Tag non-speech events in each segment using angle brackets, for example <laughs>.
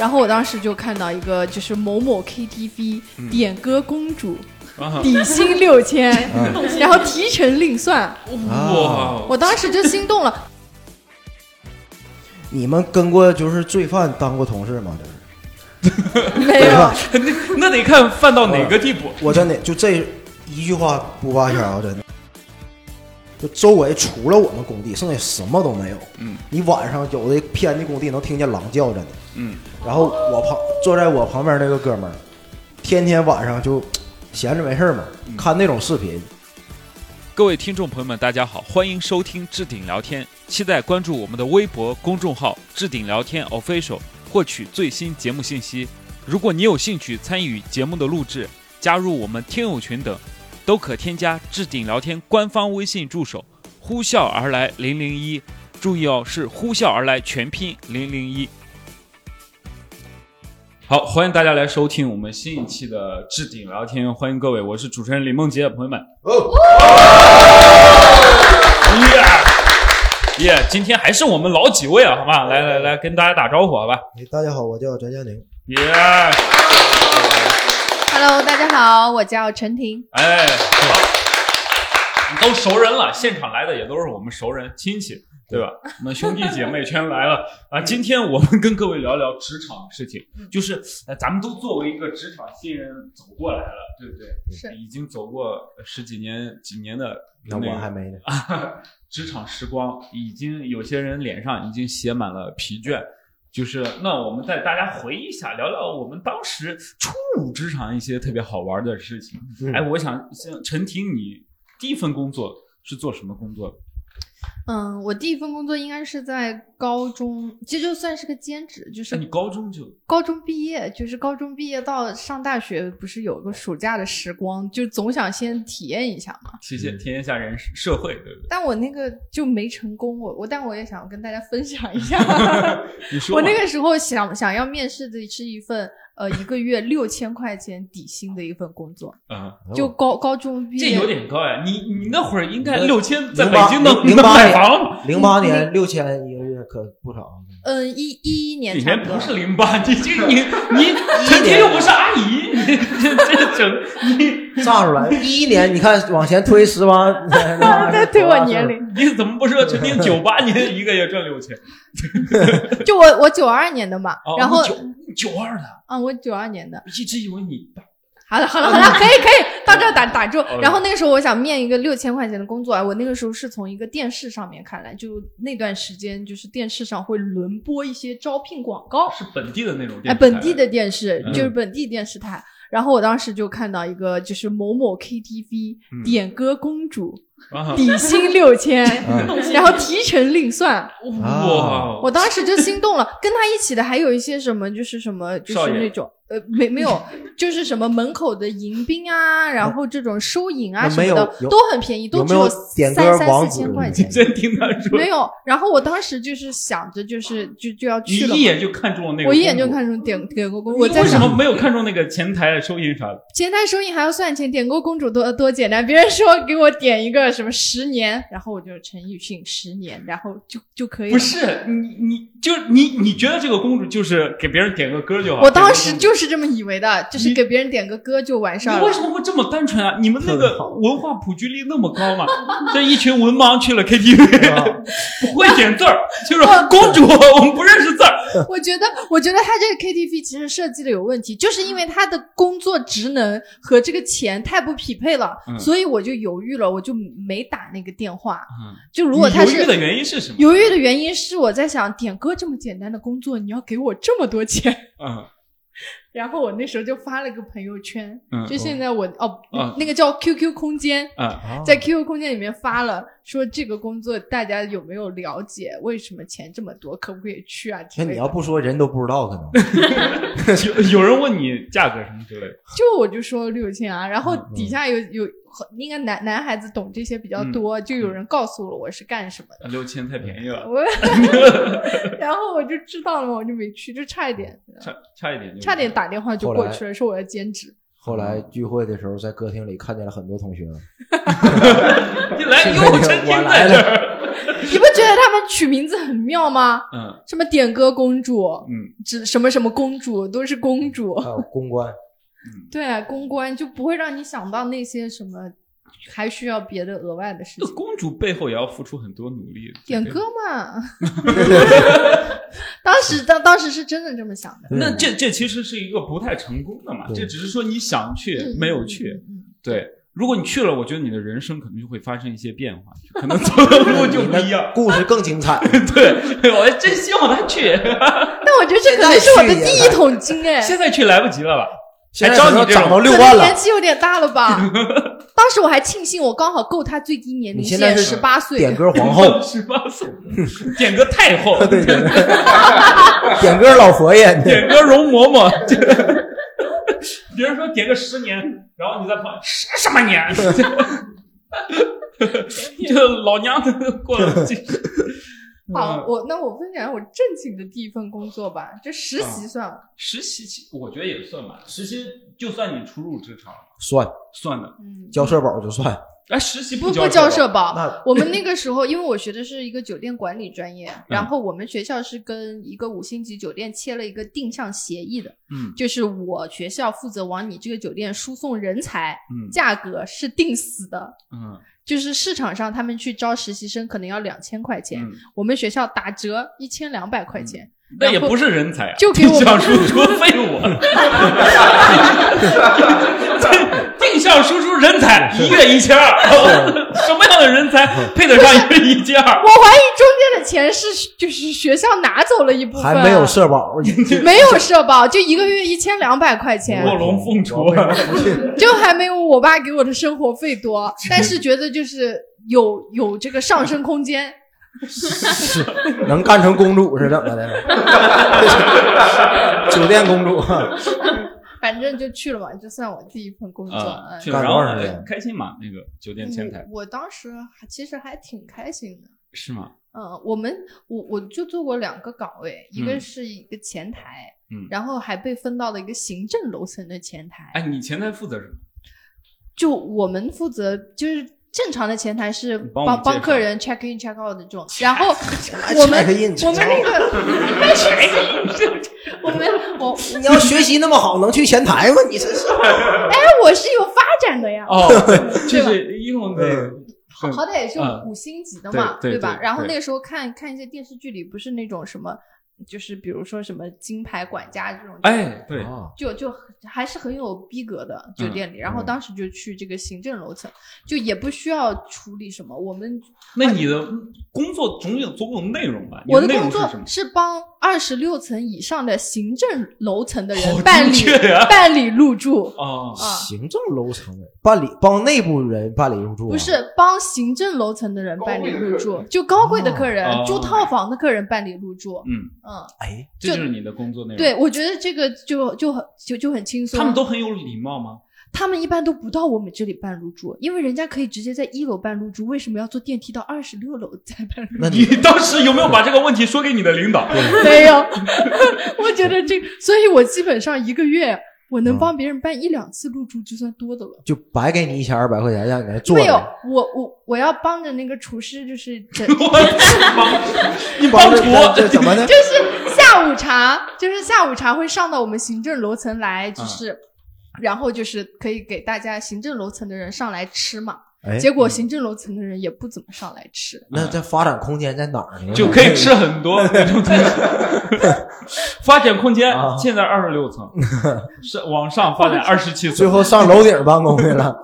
然后我当时就看到一个就是某某 KTV 点歌公主，啊底薪六千，<laughs> 然后提成另算，哇，我当时就心动了。<laughs> 你们跟过就是罪犯当过同事吗？就是 <laughs> 没有，那得看犯到哪个地步。我真的就这一句话不扒瞎啊，真的。就周围除了我们工地，剩下什么都没有。嗯，你晚上有的偏的工地能听见狼叫，着呢。嗯，然后我旁坐在我旁边那个哥们儿，天天晚上就闲着没事儿嘛，看那种视频。各位听众朋友们，大家好，欢迎收听置顶聊天，期待关注我们的微博公众号“置顶聊天 official”，获取最新节目信息。如果你有兴趣参与节目的录制，加入我们听友群等，都可添加置顶聊天官方微信助手“呼啸而来零零一”，注意哦，是“呼啸而来”全拼零零一。好，欢迎大家来收听我们新一期的置顶聊天，欢迎各位，我是主持人李梦洁，朋友们。耶耶，今天还是我们老几位啊，好吧？来来来，跟大家打招呼，好吧？哎大家好，我叫翟佳宁。耶、Hello，大家好，我叫陈婷。哎，好，都熟人了，现场来的也都是我们熟人亲戚，对吧？<laughs> 我们兄弟姐妹全来了啊！今天我们跟各位聊聊职场的事情，就是呃，咱们都作为一个职场新人走过来了，对不对？是已经走过十几年、几年的那个我还没呢。<laughs> 职场时光，已经有些人脸上已经写满了疲倦。就是那我们带大家回忆一下，聊聊我们当时初入职场一些特别好玩的事情。嗯哎，我想像陈婷，你第一份工作是做什么工作的？嗯，我第一份工作应该是在高中，其实就算是个兼职，就是那你高中就高中毕业，就是高中毕业到上大学，不是有个暑假的时光，就总想先体验一下嘛。体验体验一下人社会，对不对？但我那个就没成功，我我但我也想跟大家分享一下，<laughs> 你说吧我那个时候想想要面试的是一份呃一个月六千块钱底薪的一份工作，嗯，就高高中毕业，这有点高呀。你你那会儿应该你六千，在北京能零能买零八房了吗？零八年六千可不少。嗯一一一年里差不是零八，你这你 <laughs> 你陈婷又不是阿姨，你这这整你炸出来！一一年，你看往前推十八，<laughs> 再推我年龄，你怎么不说陈婷 <laughs> 九八年一个月挣六千？就我我九二年的嘛，哦然后你九九二的，啊我九二年的，一直以为你大好了好了 <laughs> 好了，可以可以到这儿打打住哦。然后那个时候我想面一个六千块钱的工作啊，我那个时候是从一个电视上面看来，就那段时间就是电视上会轮播一些招聘广告，是本地的那种哎，电视台本地的电视嗯就是本地电视台。然后我当时就看到一个就是某某 KTV 嗯点歌公主，啊 <laughs> 底薪六千，<laughs> 嗯然后提成另算。哇，我当时就心动了，跟他一起的还有一些什么，就是什么，就是那种呃，没没有，就是什么门口的迎宾啊，然后这种收银啊什么的都很便宜，都只有三三四千块钱。真听他说，没有，然后我当时就是想着，就是就就要去了嘛，一眼就看中了那个，我一眼就。看中点点歌公主。我在为什么没有看中那个前台的收银啥的？前台收银还要算钱，点歌公主多多简单。别人说给我点一个什么十年，然后我就陈奕迅十年，然后就就可以了。不是你，你就你你觉得这个公主就是给别人点个歌就好？我当时点个就是这么以为的，就是给别人点个歌就完事儿了你为。什么会这么单纯啊？你们那个文化普及率那么高嘛？这一群文盲去了 KTV，<laughs> 不会点字儿，就是公主，<laughs> 我们不认识字儿。<laughs> 我觉得，我觉得他这个 KTV 其实设计的有问题，就是因为他的工作职能和这个钱太不匹配了，嗯所以我就犹豫了，我就没打那个电话。嗯，就如果他是犹豫的原因是什么？犹豫的原因是我在想，点歌这么简单的工作，你要给我这么多钱。嗯然后我那时候就发了个朋友圈，嗯就现在我哦、嗯那个叫 QQ 空间，在 QQ 空间里面发了，说这个工作大家有没有了解？为什么钱这么多？可不可以去啊？那你要不说人都不知道，可能 <laughs> 有有人问你价格什么之类的，就我就说六千啊，然后嗯底下有有应该男男孩子懂这些比较多，就有人告诉了我是干什么的，六千太便宜了，我 <laughs> 然后我就知道了，我就没去，就差一点，差差一点就差点打电话就过去了，说我要兼职。后来聚会的时候，在歌厅里看见了很多同学，你 <laughs> <laughs> 来有陈我婷来了在这儿，你不觉得得他们取名字很妙吗？嗯什么点歌公主，嗯指什么什么公主都是公主。还有公关，对啊，公关就不会让你想到那些什么还需要别的额外的事情。这公主背后也要付出很多努力。点歌嘛，<laughs> 当时当当时是真的这么想的。那这这其实是一个不太成功的嘛，这只是说你想去嗯没有去。对，如果你去了，我觉得你的人生可能就会发生一些变化，可能走的路 <laughs> 就不一样。故事更精彩。<laughs> 对，我真希望他去，但我觉得这可能是我的第一桶金哎，现在去来不及了吧？现在还招你涨到六可万了年，纪有点大了吧？<laughs> 当时我还庆幸我刚好够他最低年龄线十八岁，点歌皇后，<laughs> 十八岁，点歌太后，<laughs> 对对对，点歌老佛爷，点歌容嬷嬷，这别人说点个十年，然后你在旁边十什么年？这老娘过了这。好，嗯我那我分享我正经的第一份工作吧，这实习算吗？实习期我觉得也算吧，实习就算你初入职场算算的。嗯，交社保就算。哎，实习不不交社保。那 <laughs> 我们那个时候，因为我学的是一个酒店管理专业，嗯然后我们学校是跟一个五星级酒店签了一个定向协议的，嗯就是我学校负责往你这个酒店输送人才，嗯价格是定死的。嗯就是市场上他们去招实习生可能要两千块钱，嗯，我们学校打折一千两百块钱，那也不是人才啊，就给我们定向输出废物。<laughs> <laughs> <laughs> 定向输出人才一月一千二，什么样的人才配得上一月一千二？我怀疑中间的钱是就是学校拿走了一部分，还没有社保，没有社保，就一个月一千两百块钱，卧龙凤雏？就还没有我爸给我的生活费多，但是觉得就是有有这个上升空间。是。能干成公主是怎么的？<laughs> 酒店公主，反正就去了嘛，就算我第一份工作。去了，然后开心嘛？那个酒店前台嗯我当时还其实还挺开心的。是吗？嗯，我们我我就做过两个岗位，一个嗯是一个前台，嗯然后还被分到了一个行政楼层的前台。哎，你前台负责什么？就我们负责就是正常的前台是帮帮客人 check in check out 的这种，然后 <laughs> 我们 check in，我们那个 <laughs> 我们我 <laughs> 你要学习那么好，能去前台吗？你这是。哎我是有发展的呀，哦，就对吧？是因为我们好好歹也是嗯。五星级的嘛，对对吧？然后那个时候看看一些电视剧里，不是那种什么，就是比如说什么金牌管家这种，哎，对，啊就就还是很有逼格的酒店里。然后嗯当时就去这个行政楼层，就也不需要处理什么，我们那你的工作总有总有内容吧？我的工作？是帮二十六层以上的行政楼层的人办理 <laughs> 办理入住。哦，啊行政楼层的办理，帮内部人办理入住啊，不是帮行政楼层的人办理入住，就高贵的客人、哦住套房的客人办理入住。嗯，嗯，哎，这就是你的工作内容。对，，我觉得这个就就很就就很轻松。他们都很有礼貌吗？他们一般都不到我们这里办入住，因为人家可以直接在一楼办入住，为什么要坐电梯到二十六楼再办入住？那你你 <laughs> 当时有没有把这个问题说给你的领导？没有，我觉得这，所以我基本上一个月我能嗯帮别人办一两次入住就算多的了。就白给你一千二百块钱让你来做没有，，我我我要帮着那个厨师，就是整你 <laughs> 帮 <laughs> 帮着这厨，怎么呢？就是下午茶，就是下午茶会上到我们行政楼层来，就是，然后就是可以给大家行政楼层的人上来吃嘛。哎，结果行政楼层的人也不怎么上来吃，那这发展空间在哪儿呢？就可以吃很多 <laughs> 那种东西。<laughs> 发展空间啊现在二十六层，<laughs> 是往上发展二十七层。最后上楼顶办公去了。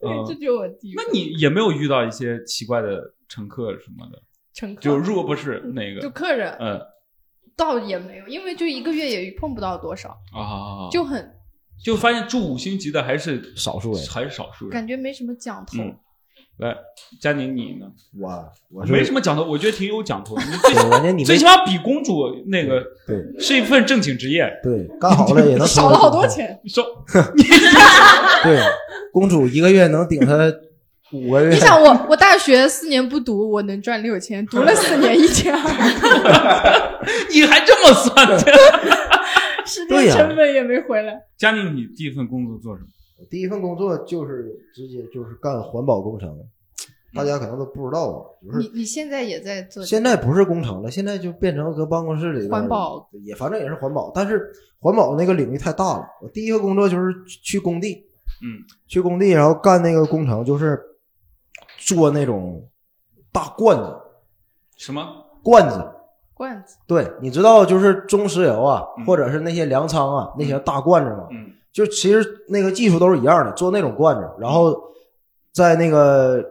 对这就是我第一个那你也没有遇到一些奇怪的乘客什么的？乘客，就如果不是那个就，客人嗯倒也没有，因为就一个月也碰不到多少，啊，就很就发现住五星级的还是少数人还是少数人。感觉没什么讲头。嗯，来，佳宁你呢？我我没什么讲头，我觉得挺有讲头的。你最起码比公主那个对是一份正经职业。对干好了也能 <laughs> 少了好多。钱，<laughs> 少 <laughs> 对，公主一个月能顶他五个月。你想我，我大学四年不读，我能赚六千；读了四年一千二，你还这么算？时对呀间成本也没回来。佳宁，你第一份工作做什么？第一份工作就是直接就是干环保工程，大家可能都不知道吧，就是你你现在也在做现在不是工程了，现在就变成搁办公室里边环保，也反正也是环保，但是环保那个领域太大了。我第一个工作就是去工地，嗯，去工地，然后干那个工程，就是做那种大罐子，什么？罐子。罐子？对，你知道就是中石油啊，嗯。或者是那些粮仓啊，那些大罐子嘛，嗯。就其实那个技术都是一样的，做那种罐子，然后在那个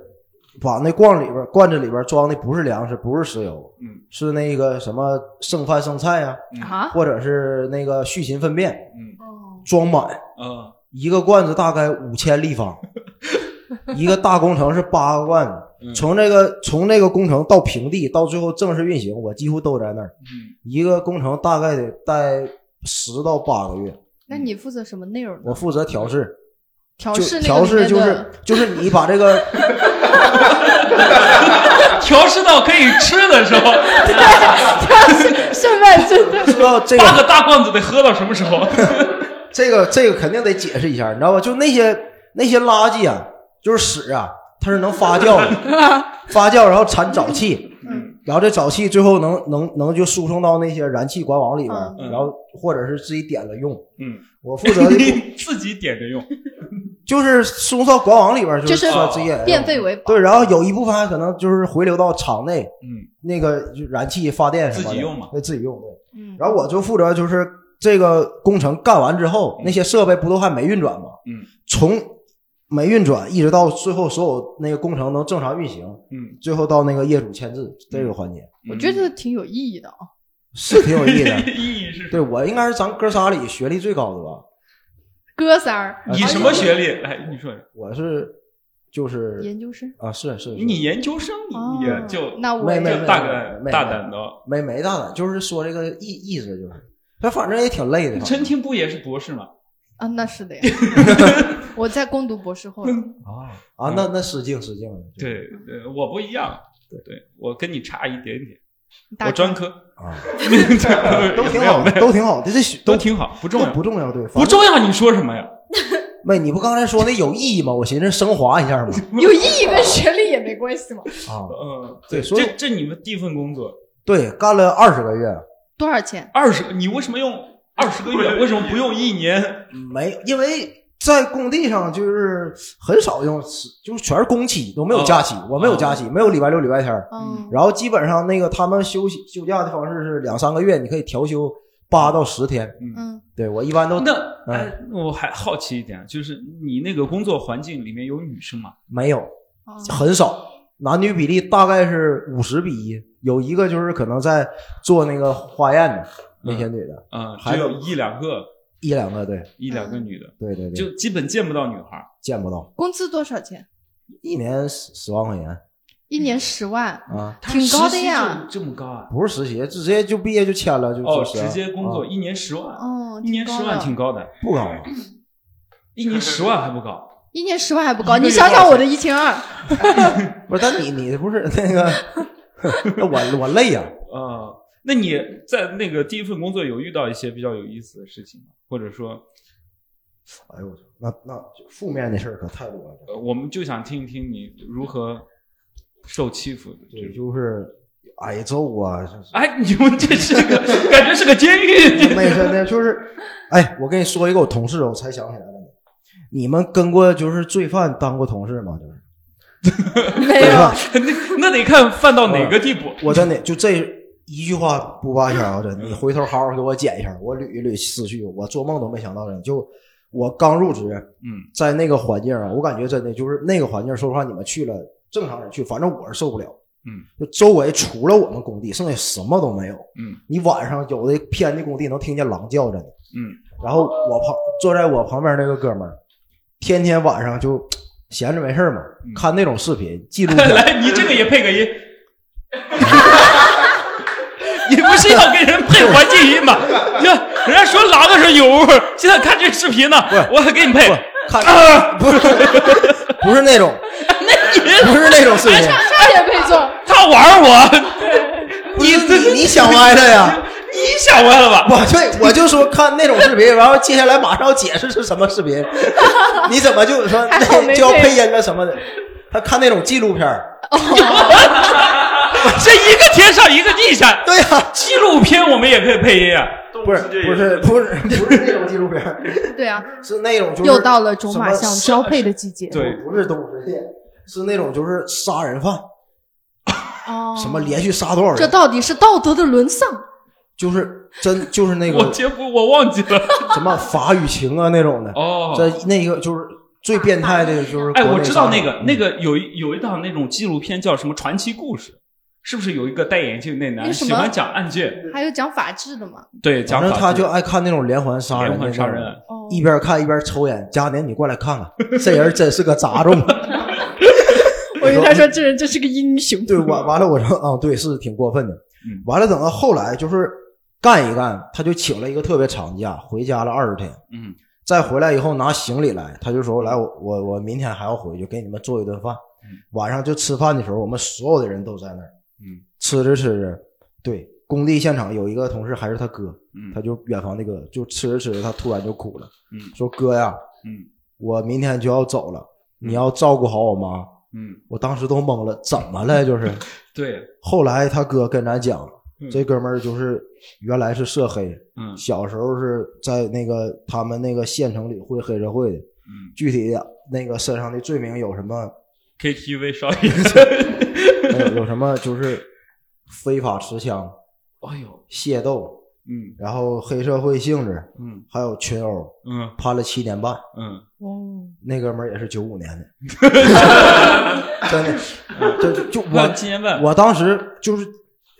把那罐里边罐子里边装的不是粮食，不是石油，嗯。是那个什么剩饭剩菜呀、嗯。啊？或者是那个畜禽粪便嗯。哦，装满，啊一个罐子大概五千立方，<laughs> 一个大工程是八个罐子。嗯从这个从这个工程到平地到最后正式运行，我几乎都在那儿。嗯一个工程大概得待十到八个月，那你负责什么内容呢？我负责调试，调试调试就是 <laughs> 就是你把这个 <laughs> 调试到可以吃的时候，剩饭剩的。<laughs> 知道这个八个大罐子得喝到什么时候？这个这个肯定得解释一下，你知道吧？就那些那些垃圾啊，就是屎啊，它是能发酵的，<laughs> 发酵然后产沼气，嗯然后这沼气最后能能能就输送到那些燃气管网里边，嗯然后或者是自己点了用。嗯，我负责的 <laughs> 自己点着用。<laughs> 就是输送到管网里边，就是算自己也变废为宝。对，然后有一部分还可能就是回流到厂内，嗯那个就燃气发电什么的自己用嘛对，自己用对。嗯，然后我就负责就是这个工程干完之后，那些设备不都还没运转吗？嗯从没运转一直到最后所有那个工程能正常运行，嗯，最后到那个业主签字这个环节我觉得挺有意义的啊。是挺有意义的。<laughs> 意义是对我应该是咱哥仨里学历最高的吧？哥仨儿，你什么学历？来，你说，我是就是研究生？啊，是是是你研究生也就那我没没就大胆没大胆的。没没大胆，就是说这个意意思就是，他反正也挺累的。陈婷不也是博士吗？啊，那是的呀。<laughs> 我在攻读博士后，啊啊，那那失敬失敬了。对对，我不一样。对对，我跟你差一点点，我专科，啊，<laughs> 都都挺好的，都挺好这，这是都挺好，不重要，不重要，对，不重要。你说什么呀？<laughs> 妹，你不刚才说那有意义吗？我寻思升华一下嘛。有意义跟学历也没关系嘛。啊，嗯，对所以这这你们第一份工作对，干了二十个月，多少钱？二十，你为什么用二十个月？为什么不用一年？没，因为在工地上就是很少用，就是全是工期，都没有假期，我没有假期，没有礼拜六、礼拜天。嗯，然后基本上那个他们休息休假的方式是两三个月，你可以调休八到十天。嗯，对我一般都那哎，我还好奇一点，就是你那个工作环境里面有女生吗？没有，哦很少，男女比例大概是五十比一，有一个就是可能在做那个化验的那些女的，嗯，还有只有一两个，一两个，对一两个女的，对对对，就基本见不到女孩。见不到，工资多少钱？一年十十万块钱一年十万，啊，挺高的呀这么高啊？不是实习，直接就毕业就签了，就哦，直接工作啊一年十万，哦，一年十万挺高的，不高，<laughs> 一年十万还不高。一年十万还不高。你想想我的一千二，不是，但你你不是那个，<laughs> 我我累呀、啊，那你在那个第一份工作有遇到一些比较有意思的事情吗？或者说，哎呦我操，那那负面的事儿可太多了。呃，我们就想听一听你如何受欺负的这对，就是挨揍啊，哎，你们这是个感觉是个监狱。没真的就是，哎，我跟你说一个我同事，我才想起来了。你们跟过就是罪犯当过同事吗？就是没有，<laughs> 那那得看犯到哪个地步。我真的就这一句话不扒瞎的，你回头好好给我剪一下，我捋一捋思绪，我做梦都没想到的。就我刚入职，嗯在那个环境啊，我感觉真的就是那个环境，说实话，你们去了，正常人去，反正我是受不了。嗯，就周围除了我们工地，剩下什么都没有。嗯你晚上有的偏的工地能听见狼叫，真的。嗯，然后我旁坐在我旁边那个哥们儿，天天晚上就闲着没事儿嘛，嗯看那种视频记录片。<laughs> 来，你这个也配个音。<laughs> 你不是要给人配环境音吗？<laughs> 就人家说狼的时候有味儿，现在看这视频呢，我还给你配。看啊不是不是那种，不是那种 <laughs> 视频。他玩我，你你你想歪了呀！<laughs> 你想歪了吧？我对我就说看那种视频，然后接下来马上要解释是什么视频，你怎么就说就要配配音了什么的？他看那种纪录片儿 <laughs> 这一个天上一个地下，对呀、纪录片我们也可以配音啊。不是不是不是不是 <laughs> 那种纪录片，对啊，是那种就是又到了种马什么象交配的季节。对。不是动物世界，是那种就是杀人犯，哦，什么连续杀多少人，这到底是道德的沦丧？就是真就是那个我节目我忘记了。什么法与情啊那种的，哦，这那个就是最变态的就是哎，我知道那个那个有一有一档那种纪录片叫什么传奇故事，是不是有一个戴眼镜那男喜欢讲案件？还有讲法制的嘛？对，讲反正他就爱看那种连环杀人连的那种，环杀人。哦，一边看一边抽烟。佳年，你过来看看，这人真是个杂种。<laughs> 我以为他说这人真是个英雄。对，完完了，我说啊，对，是挺过分的。嗯完了，等到后来就是干一干，他就请了一个特别长假，回家了二十天。嗯再回来以后拿行李来，他就说：“来，我我我明天还要回去给你们做一顿饭。嗯晚上就吃饭的时候，我们所有的人都在那儿嗯吃着吃着，对，工地现场有一个同事还是他哥，嗯他就远房那哥，就吃着吃着，他突然就哭了，嗯说：“哥呀，嗯我明天就要走了，你要照顾好我妈。”嗯，我当时都懵了，怎么了？就是 <laughs> 对，后来他哥跟咱讲，嗯这哥们儿就是原来是涉黑，嗯小时候是在那个他们那个县城里混黑社会的，嗯具体的那个身上的罪名有什么？，KTV 少爷。<laughs> 还有有什么就是非法持枪、哎呦，械斗，嗯然后黑社会性质，嗯还有群殴，嗯判了七年半。嗯，哦，那哥们儿也是九五年的，<laughs> 真的，就就我我今年问，我当时就是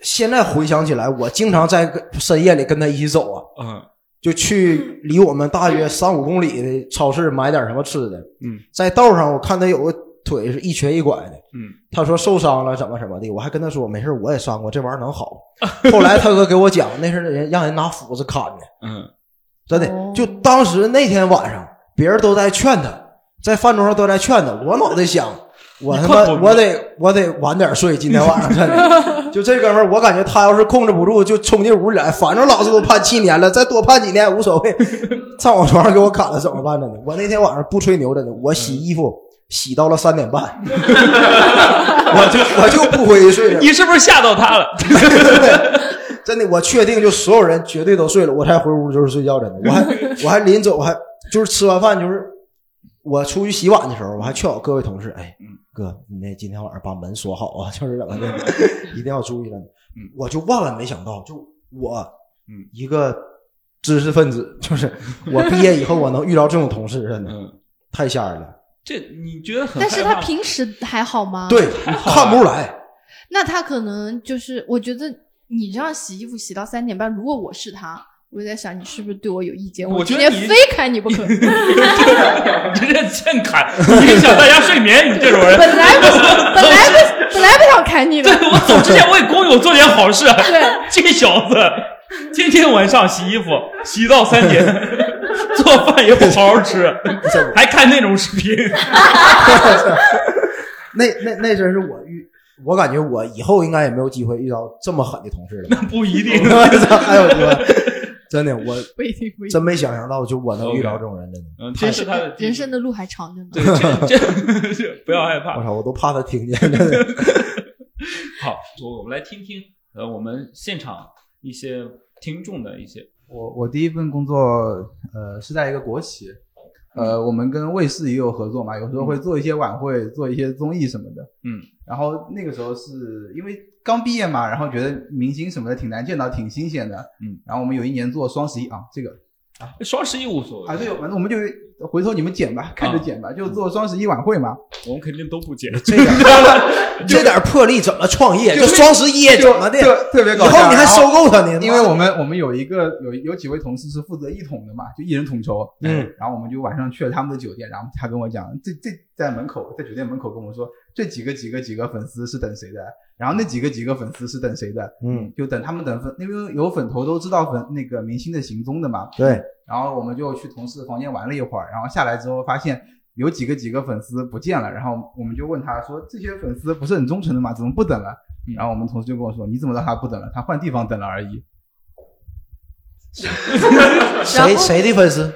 现在回想起来，我经常在跟深夜里跟他一起走啊，嗯就去离我们大约三五公里的超市买点什么吃的。嗯在道上我看他有个腿是一瘸一拐的，嗯他说受伤了怎么怎么的，我还跟他说没事，我也伤过，这玩意儿能好。后来他哥给我讲，那是人让人拿斧子砍的，嗯真的哦。就当时那天晚上，别人都在劝他，在饭桌上都在劝他，我脑袋想。我他妈我得我得晚点睡，今天晚上真的，<laughs> 就这哥们儿，我感觉他要是控制不住，就冲进屋里来，反正老子都判七年了，再多判几年无所谓。<laughs> 上我床上给我砍了怎么办？真的，我那天晚上不吹牛，真的，我洗衣服洗到了三点半，<laughs> 我就我就不回去睡了。你是不是吓到他了？<laughs> 真的，我确定就所有人绝对都睡了，我才回屋就是睡觉。真的，我还我还临走，我还就是吃完饭，就是我出去洗碗的时候，我还劝我各位同事，哎，哥，你那今天晚上把门锁好啊，就是怎么的，一定要注意了。嗯我就万万没想到，就我，嗯一个知识分子，就是我毕业以后我能遇到这种同事，真的嗯，太吓人了。这你觉得很但是他平时还好吗？，对，看不出来。那他可能就是，我觉得你这样洗衣服洗到三点半，如果我是他，我就在想你是不是对我有意见？今天我觉得非砍你不可。<laughs> 你这欠砍，影响大家睡眠，你这种人。本来不是，本来不 <laughs> 本来不想砍你的对，我走之前为工友做点好事。对，这小子天天晚上洗衣服，洗到三点，<laughs> 做饭也不好好吃，<laughs> 还看那种视频。<laughs> 那那那真是我遇，我感觉我以后应该也没有机会遇到这么狠的同事了。那不一定。还有说，真的，我。真没想象到，就我能遇到这种人，真的。嗯，这是他的人生的路还长着呢。对，这这这不要害怕我。操，我都怕他听见，真的。好，我我们来听听呃我们现场一些听众的一些我我第一份工作，呃，是在一个国企，呃，我们跟卫视也有合作嘛，有时候会做一些晚会，做一些综艺什么的。嗯，然后那个时候是因为刚毕业嘛，然后觉得明星什么的挺难见到，挺新鲜的。嗯，然后我们有一年做双十一啊，这个双十一无所谓啊，对，反正我们就回头你们剪吧，看着剪吧，就做双十一晚会嘛。我们肯定都不剪。这点 <laughs> 这点魄力怎么创业？就双十一怎么的？特特别以搞笑。然后后你还收购他呢？因为我们我们有一个有有几位同事是负责一统的嘛，就一人统筹。嗯，然后我们就晚上去了他们的酒店，然后他跟我讲，这这在门口，在酒店门口跟我说，这几个几个几个粉丝是等谁的，然后那几个几个粉丝是等谁的，嗯，就等他们等粉，因为有粉头都知道粉那个明星的行踪的嘛。对，然后我们就去同事房间玩了一会儿，然后下来之后发现有几个几个粉丝不见了，然后我们就问他说，这些粉丝不是很忠诚的吗？怎么不等了？嗯然后我们同事就跟我说，你怎么知道他不等了？他换地方等了而已。<laughs> 谁谁的粉丝？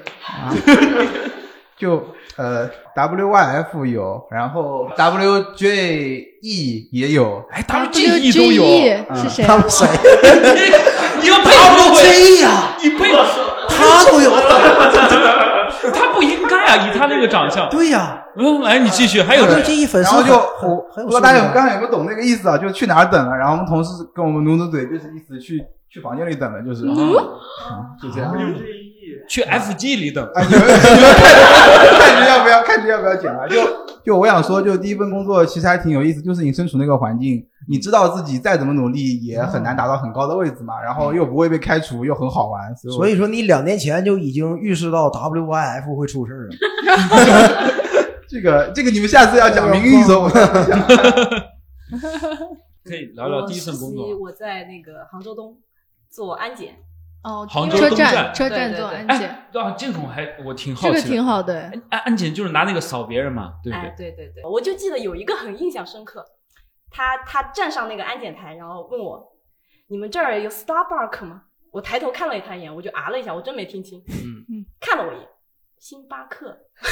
就呃 WYF 有，然后 WJE 也有，哎，他们这一都有是谁啊？他们谁？<laughs> 你要配合我，这呀，你配他都有。<laughs> 他不应该啊，以他那个长相。对呀，嗯，来，你继续，还有这人这一粉丝然后就我不知道大家有刚才有没有懂那个意思啊？就去哪儿等了，然后我们同事跟我们努努嘴，就是意思去去房间里等了，就是，嗯就这样。去 FG 里等。啊，你们你们看看你要不要，看你要不要剪了。就就我想说，就第一份工作其实还挺有意思，就是你身处那个环境，你知道自己再怎么努力也很难达到很高的位置嘛，然后又不会被开除，又很好玩，所以所以说你两年前就已经预示到 WYF 会出事儿了。<laughs> 这个这个你们下次要讲明义的时候我再分享。<laughs> 可以聊聊第一份工作。我在那个杭州东做安检，哦，杭州车东站站车站做安检，哎，啊，这种还我挺好这个。挺好的。安安检就是拿那个扫别人嘛，对不哎，对？对对对，我就记得有一个很印象深刻，他他站上那个安检台，然后问我：“你们这儿有 Starbucks 吗？”我抬头看了他一眼，我就啊了一下，我真没听清，嗯嗯，看了我一眼，星巴克，<laughs>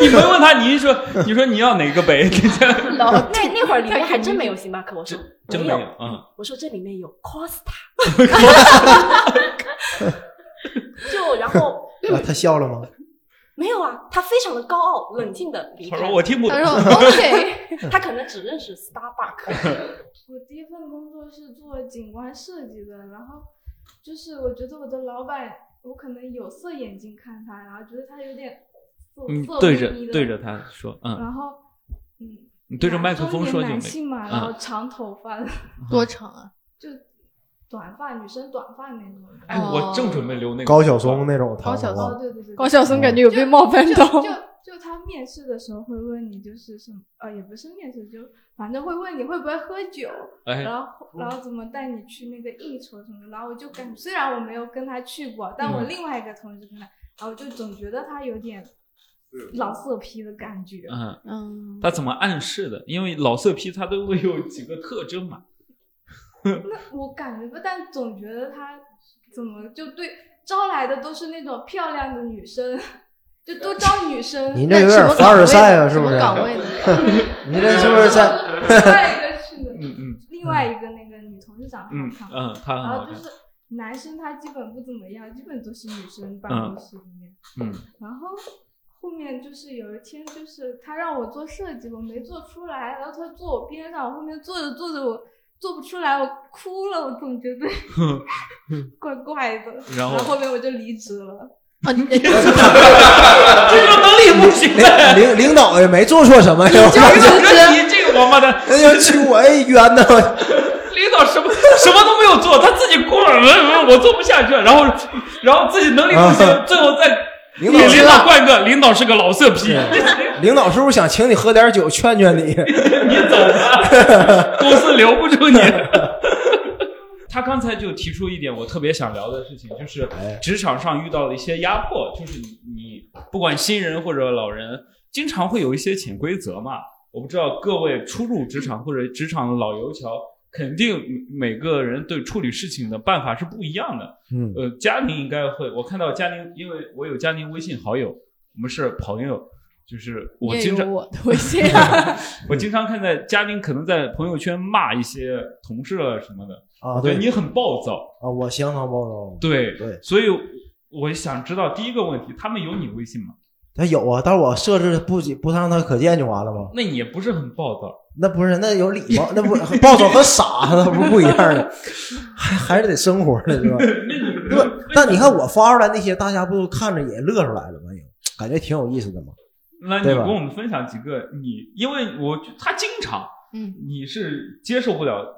你没问他，你一说 <laughs> 你说你要哪个杯？<laughs> 老那那会儿里面还真没有星巴克，我说没真没有，嗯，我说这里面有 Costa，就然后啊他笑了吗？没有啊，他非常的高傲，冷静的离开他说。我听不懂他。说 OK，他可能只认识 Starbucks。我第一份工作是做景观设计的，然后就是我觉得我的老板，我可能有色眼镜看他，然后觉得他有点色色你对着眯眯的对着他说，嗯，然后嗯，你对着麦克风说就中年男。性嘛，嗯然后长头发，<laughs> 多长啊？就短发，女生短发那种。哎，我正准备留那个高晓松那种长高晓松对对对，高晓松感觉有被冒犯到。就就就他面试的时候会问你，就是什么呃，也不是面试，就反正会问你会不会喝酒，哎，然后然后怎么带你去那个应酬什么的，然后我就感虽然我没有跟他去过，但我嗯另外一个同事跟他，然后我就总觉得他有点老色批的感觉。嗯，嗯，他怎么暗示的？因为老色批他都会有几个特征嘛。那我感觉不，但总觉得他怎么就对招来的都是那种漂亮的女生，就都招女生。您这有点凡尔赛啊，是不是什么？岗位的？您这是不是在？<laughs> 另外一个是嗯嗯另外一个那个女同事长得嗯好看。嗯。然后就是男生他基本不怎么样，基本都是女生办公室里面。嗯然后后面就是有一天，就是他让我做设计，我没做出来，然后他坐我边上，我后面做着做着我做不出来，我哭了，我总觉得 <laughs> 怪怪的。然后后面我就离职了。啊，你 <laughs> 这个能力不行的。领领导也没做错什么呀，<laughs> 这个你这个王八蛋，哎呀去我哎冤呐！<laughs> 领导什么什么都没有做，他自己过了，我做不下去了，然后然后自己能力不行，最后再领导给领导灌个领导是个老色批，领导是不是想请你喝点酒，劝劝你？你走吧，公司留不住你。他刚才就提出一点我特别想聊的事情，就是哎职场上遇到的一些压迫，就是你你不管新人或者老人，经常会有一些潜规则嘛。我不知道各位初入职场或者职场的老油条，肯定每个人对处理事情的办法是不一样的。嗯，呃，佳宁应该会，我看到佳宁，因为我有佳宁微信好友，我们是朋友，就是我经常我的微信啊。<laughs> 我经常看在嘉宁可能在朋友圈骂一些同事啊什么的，啊，对对你很暴躁，啊，我相当暴躁。对对，所以我想知道第一个问题，他们有你微信吗？他有啊，但是我设置不不让他可见就完了吗？那你也不是很暴躁，那不是，那有礼貌，<laughs> 那不暴躁和傻那不 <laughs> 不一样的，还还是得生活的是吧？<laughs> 那你不，但你看我发出来那些，大家不都看着也乐出来了吗？也感觉挺有意思的嘛。那你对吧跟我们分享几个你，因为我他经常，嗯，你是接受不了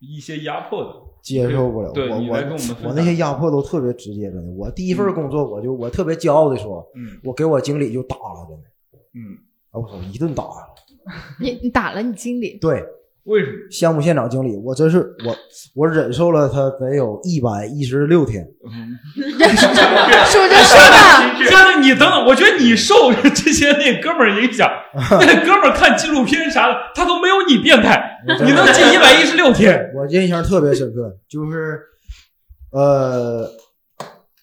一些压迫的，接受不了，对我我我那些压迫都特别直接，真的。我第一份工作，我就我特别骄傲的说，嗯。我给我经理就打了，真的，嗯，啊我操，一顿打。你你打了你经理，对，为什么？项目现场经理，我真是我我忍受了他得有一百一十六天。嗯，<laughs> <laughs> 说着说着，佳宁，你等等，我觉得你受这些那哥们儿影响，<laughs> 那哥们儿看纪录片啥的，他都没有你变态，你能记一百一十六天，我印象特别深刻，就是呃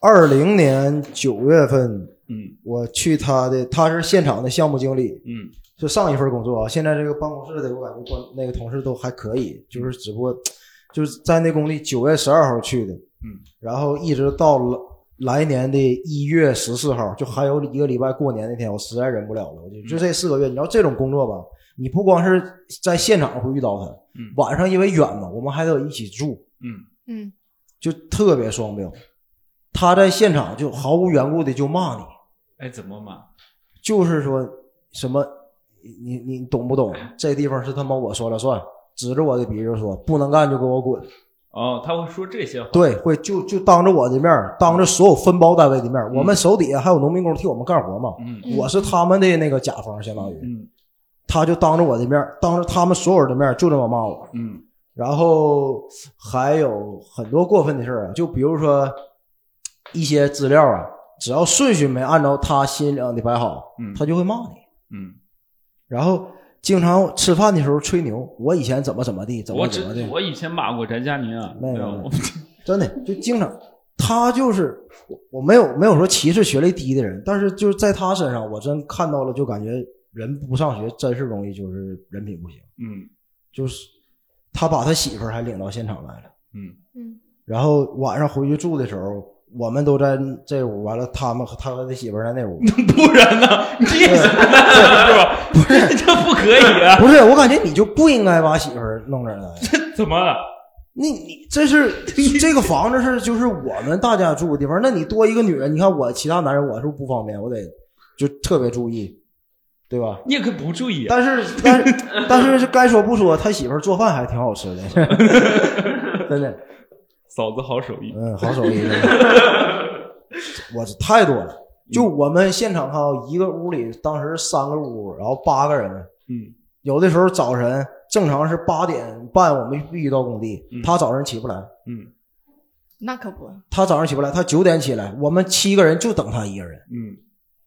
二零年九月份，嗯我去他的，他是现场的项目经理，嗯是上一份工作啊。现在这个办公室的，我感觉关那个同事都还可以，就是只不过就是在那工地九月十二号去的，嗯，然后一直到了来年的一月十四号，就还有一个礼拜过年那天，我实在忍不了了，我就就这四个月，你知道这种工作吧，你不光是在现场会遇到他，嗯晚上因为远嘛，我们还得一起住，嗯嗯，就特别双标。他在现场就毫无缘故的就骂你，哎，怎么骂？就是说什么，你你你懂不懂？<laughs> 这地方是他妈我说了算，指着我的鼻子说不能干就给我滚。哦，他会说这些话。对，会就就当着我的面儿，当着所有分包单位的面儿，我们手底下还有农民工替我们干活嘛，我是他们的那个甲方，相当于，嗯他就当着我的面儿，当着他们所有人的面儿就这么骂我。嗯然后还有很多过分的事儿啊，就比如说一些资料啊，只要顺序没按照他心里的摆好，嗯他就会骂你。嗯，然后经常吃饭的时候吹牛，我以前怎么怎么地，怎么怎么的，我以前骂过翟佳宁啊，没有 <laughs> 真的就经常。他就是我，我没有没有说歧视学历低的人，但是就是在他身上，我真看到了，就感觉人不上学真是容易就是人品不行。嗯就是他把他媳妇儿还领到现场来了。嗯嗯然后晚上回去住的时候，我们都在这屋，完了他们和他和他媳妇在那屋。<laughs> 不然呢？你也是 <laughs> 是吧？不是，这不可以啊！<laughs> 不是，我感觉你就不应该把媳妇弄这来。这。怎么了？你你这是这个房子是就是我们大家住的地方，那你多一个女人，你看我其他男人我是不是不方便，我得就特别注意，对吧？你也可以不注意啊。但是但是但是是该说不说，他媳妇做饭还挺好吃的，真的。嫂子好手艺。嗯，好手艺，<laughs> 我这太多了。就我们现场看到一个屋里，当时三个屋，然后八个人。嗯有的时候早晨正常是八点半，我们必须到工地嗯。他早上起不来，嗯那可不，他早上起不来，他九点起来，我们七个人就等他一个人。嗯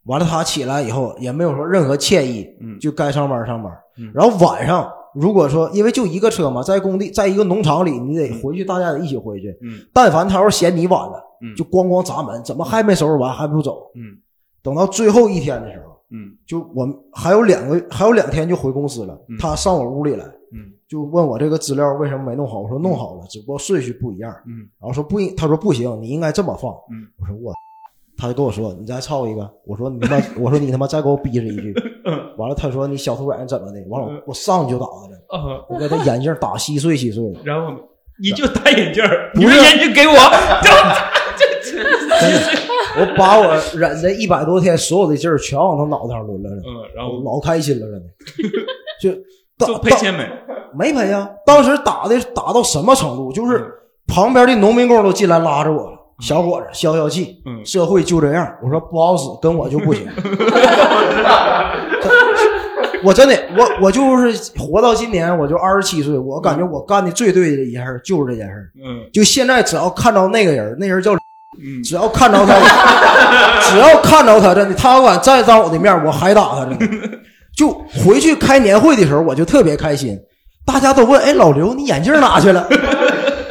完了，他起来以后也没有说任何歉意，嗯就该上班上班嗯。然后晚上如果说因为就一个车嘛，在工地，在一个农场里，你得回去，大家得一起回去。嗯但凡他要是嫌你晚了，嗯就咣咣砸门，怎么还没收拾完还不走？嗯等到最后一天的时候，嗯就我们还有两个，还有两天就回公司了嗯。他上我屋里来，嗯就问我这个资料为什么没弄好。我说弄好了，只不过顺序不一样。嗯然后说不应，他说不行，你应该这么放。嗯我说我，他就跟我说你再操一个。我说你他妈，我说你他妈再给我逼着一句。完了，他说你小兔崽子怎么的？完了，我我上去就打他了，哦，我给他眼镜打稀碎稀碎的。然后你就戴眼镜，你把眼镜给我。<laughs> 真的，我把我忍这一百多天所有的劲儿全往他脑袋上抡了，嗯，然后我老开心了，真的。<laughs> 就就当赔钱没？没赔啊？当时打的打到什么程度？就是旁边的农民工都进来拉着我了，小伙子消消气，嗯社会就这样。我说不好使，跟我就不行。<laughs> 我真的，我我就是活到今年，我就二十七岁，我感觉我干的最对的一件事就是这件事。嗯就现在，只要看到那个人，那人叫，嗯只要看着他，只要看着 <laughs> 他，真的，他要敢再当我的面，我还打他，呢。就回去开年会的时候，我就特别开心，大家都问：“哎，老刘，你眼镜哪去了？<laughs> ”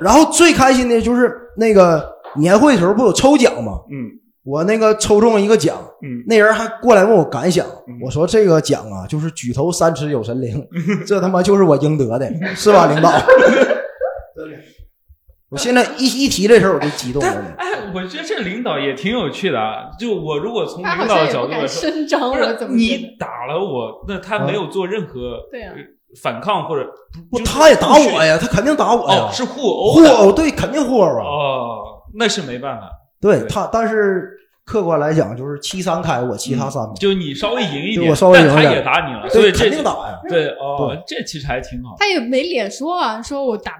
然后最开心的就是那个年会的时候不有抽奖吗？嗯我那个抽中一个奖，嗯那人还过来问我感想嗯，我说这个奖啊，就是举头三尺有神灵，<laughs> 这他妈就是我应得的，<laughs> 是吧，领导？<laughs> 我现在一一提这事儿我就激动了。哎，我觉得这领导也挺有趣的啊。就我如果从领导的像也不敢角度来说，声张，不我怎么你打了我，那他没有做任何对啊反抗或者不，他也打我呀，他肯定打我呀。哦，，是互殴互殴，对，肯定互殴啊。哦，那是没办法，对对。他，但是客观来讲，就是七三开我，其他三嘛，就你稍微赢一点，我稍微赢但他点也打你了，所以对，肯定打呀。对哦，这其实还挺好。他也没脸说啊，说我打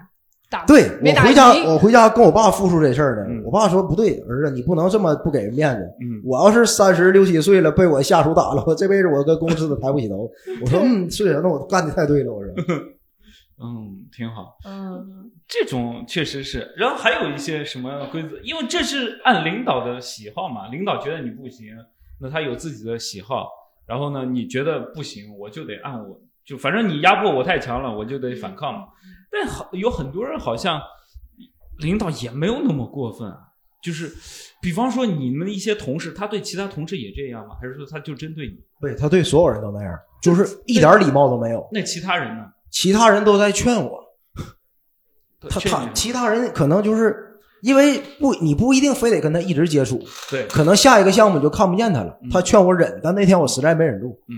打对打我回家，我回家跟我爸复述这事儿呢嗯。我爸说不对，儿子，你不能这么不给人面子。嗯我要是三十六七岁了，被我下属打了，我这辈子我跟公司都抬不起头。我说 <laughs> 嗯，是，那我干的太对了，我说。<laughs> 嗯，挺好。嗯，这种确实是，然后还有一些什么规则，因为这是按领导的喜好嘛，领导觉得你不行，那他有自己的喜好，然后呢，你觉得不行，我就得按我，就反正你压迫我太强了，我就得反抗嘛。但好有很多人好像领导也没有那么过分啊，就是，比方说你们的一些同事，他对其他同事也这样吗？还是说他就针对你？对他对所有人都那样，就是一点礼貌都没有。那其他人呢？其他人都在劝我，他他其他人可能就是因为不你不一定非得跟他一直接触，对，可能下一个项目就看不见他了嗯。他劝我忍，但那天我实在没忍住，嗯，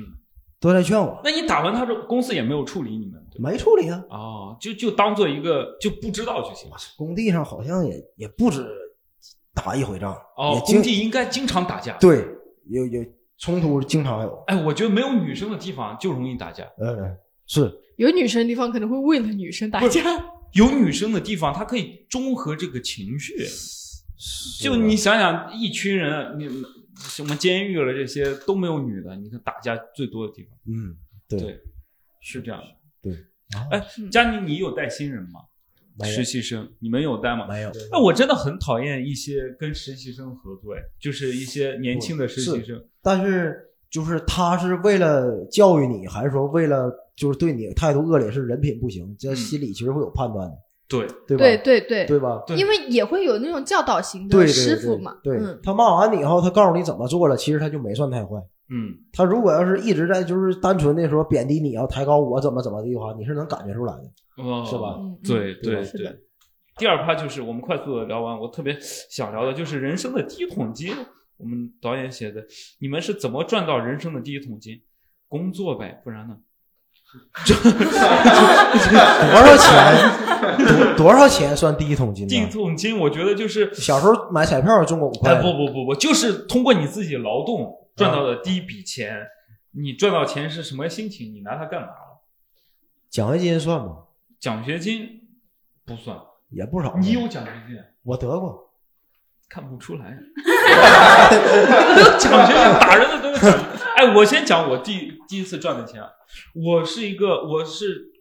都在劝我，那你打完他之后，公司也没有处理你们？没处理啊。哦，就就当做一个就不知道就行。工地上好像也也不止打一回仗，哦，经工地应该经常打架。，对有有冲突经常有，哎，我觉得没有女生的地方就容易打架。嗯，是有女生的地方可能会为了女生打架。有女生的地方，它可以中和这个情绪。就你想想，一群人，你什么监狱了这些都没有女的，你看打架最多的地方，嗯，对对，是这样的。对，哎，佳妮，你有带新人吗？没实习生，你们有带吗？没有，哎，我真的很讨厌一些跟实习生合作，哎，就是一些年轻的实习生。但是就是他是为了教育你，还是说为了就是对你态度恶劣，是人品不行？这嗯心里其实会有判断的，对，对吧？对对对，对吧？因为也会有那种教导型的对对对师傅嘛。对，嗯，他骂完你以后，他告诉你怎么做了，其实他就没算太坏。嗯，他如果要是一直在就是单纯的说贬低你，要抬高我怎么怎么地的话，你是能感觉出来的。哦，是吧对对对。第二趴就是我们快速的聊完，我特别想聊的就是人生的第一桶金。我们导演写的，你们是怎么赚到人生的第一桶金？工作呗，不然呢？<laughs> 多少钱？多多少钱算第一桶金第一？桶金，我觉得就是，小时候买彩票中过五块哎，，不不不不，就是通过你自己劳动赚到的第一笔钱。你赚到钱是什么心情？你拿它干嘛了？奖学金算吗？奖学金不算，也不少。你有奖学金？我得过。看不出来，<laughs> 奖学金打人的都是奖学金。哎，我先讲我第第一次赚的钱啊，我是一个我是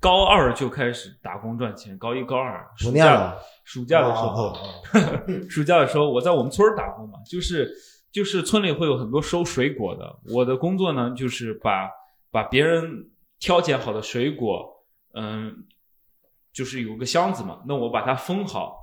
高二就开始打工赚钱，高一高二不暑假念了。暑假的时候，<laughs> 暑假的时候我在我们村儿打工嘛，就是就是村里会有很多收水果的，我的工作呢就是把把别人挑拣好的水果，嗯，就是有个箱子嘛，那我把它封好，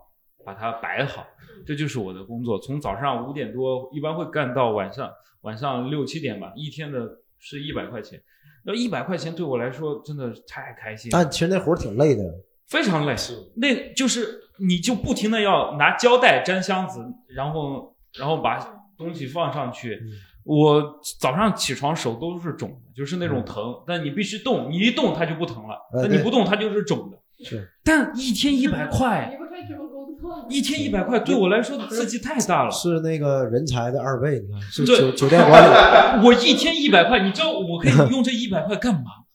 把它摆好，这就是我的工作。从早上五点多，一般会干到晚上晚上六七点吧，一天的是一百块钱。那一百块钱对我来说真的太开心了，但其实那活儿挺累的。非常累。那就是你就不停的要拿胶带粘箱子，然后然后把东西放上去。嗯我早上起床手都是肿的，就是那种疼，但你必须动，你一动它就不疼了，那你不动它就是肿的。是，但一天一百块，你不可以这么工作？一天一百块对我来说刺激太大了。是那个人才的二倍，你看是对酒酒店管理。<laughs> 我一天一百块，你知道我可以用这一百块干嘛？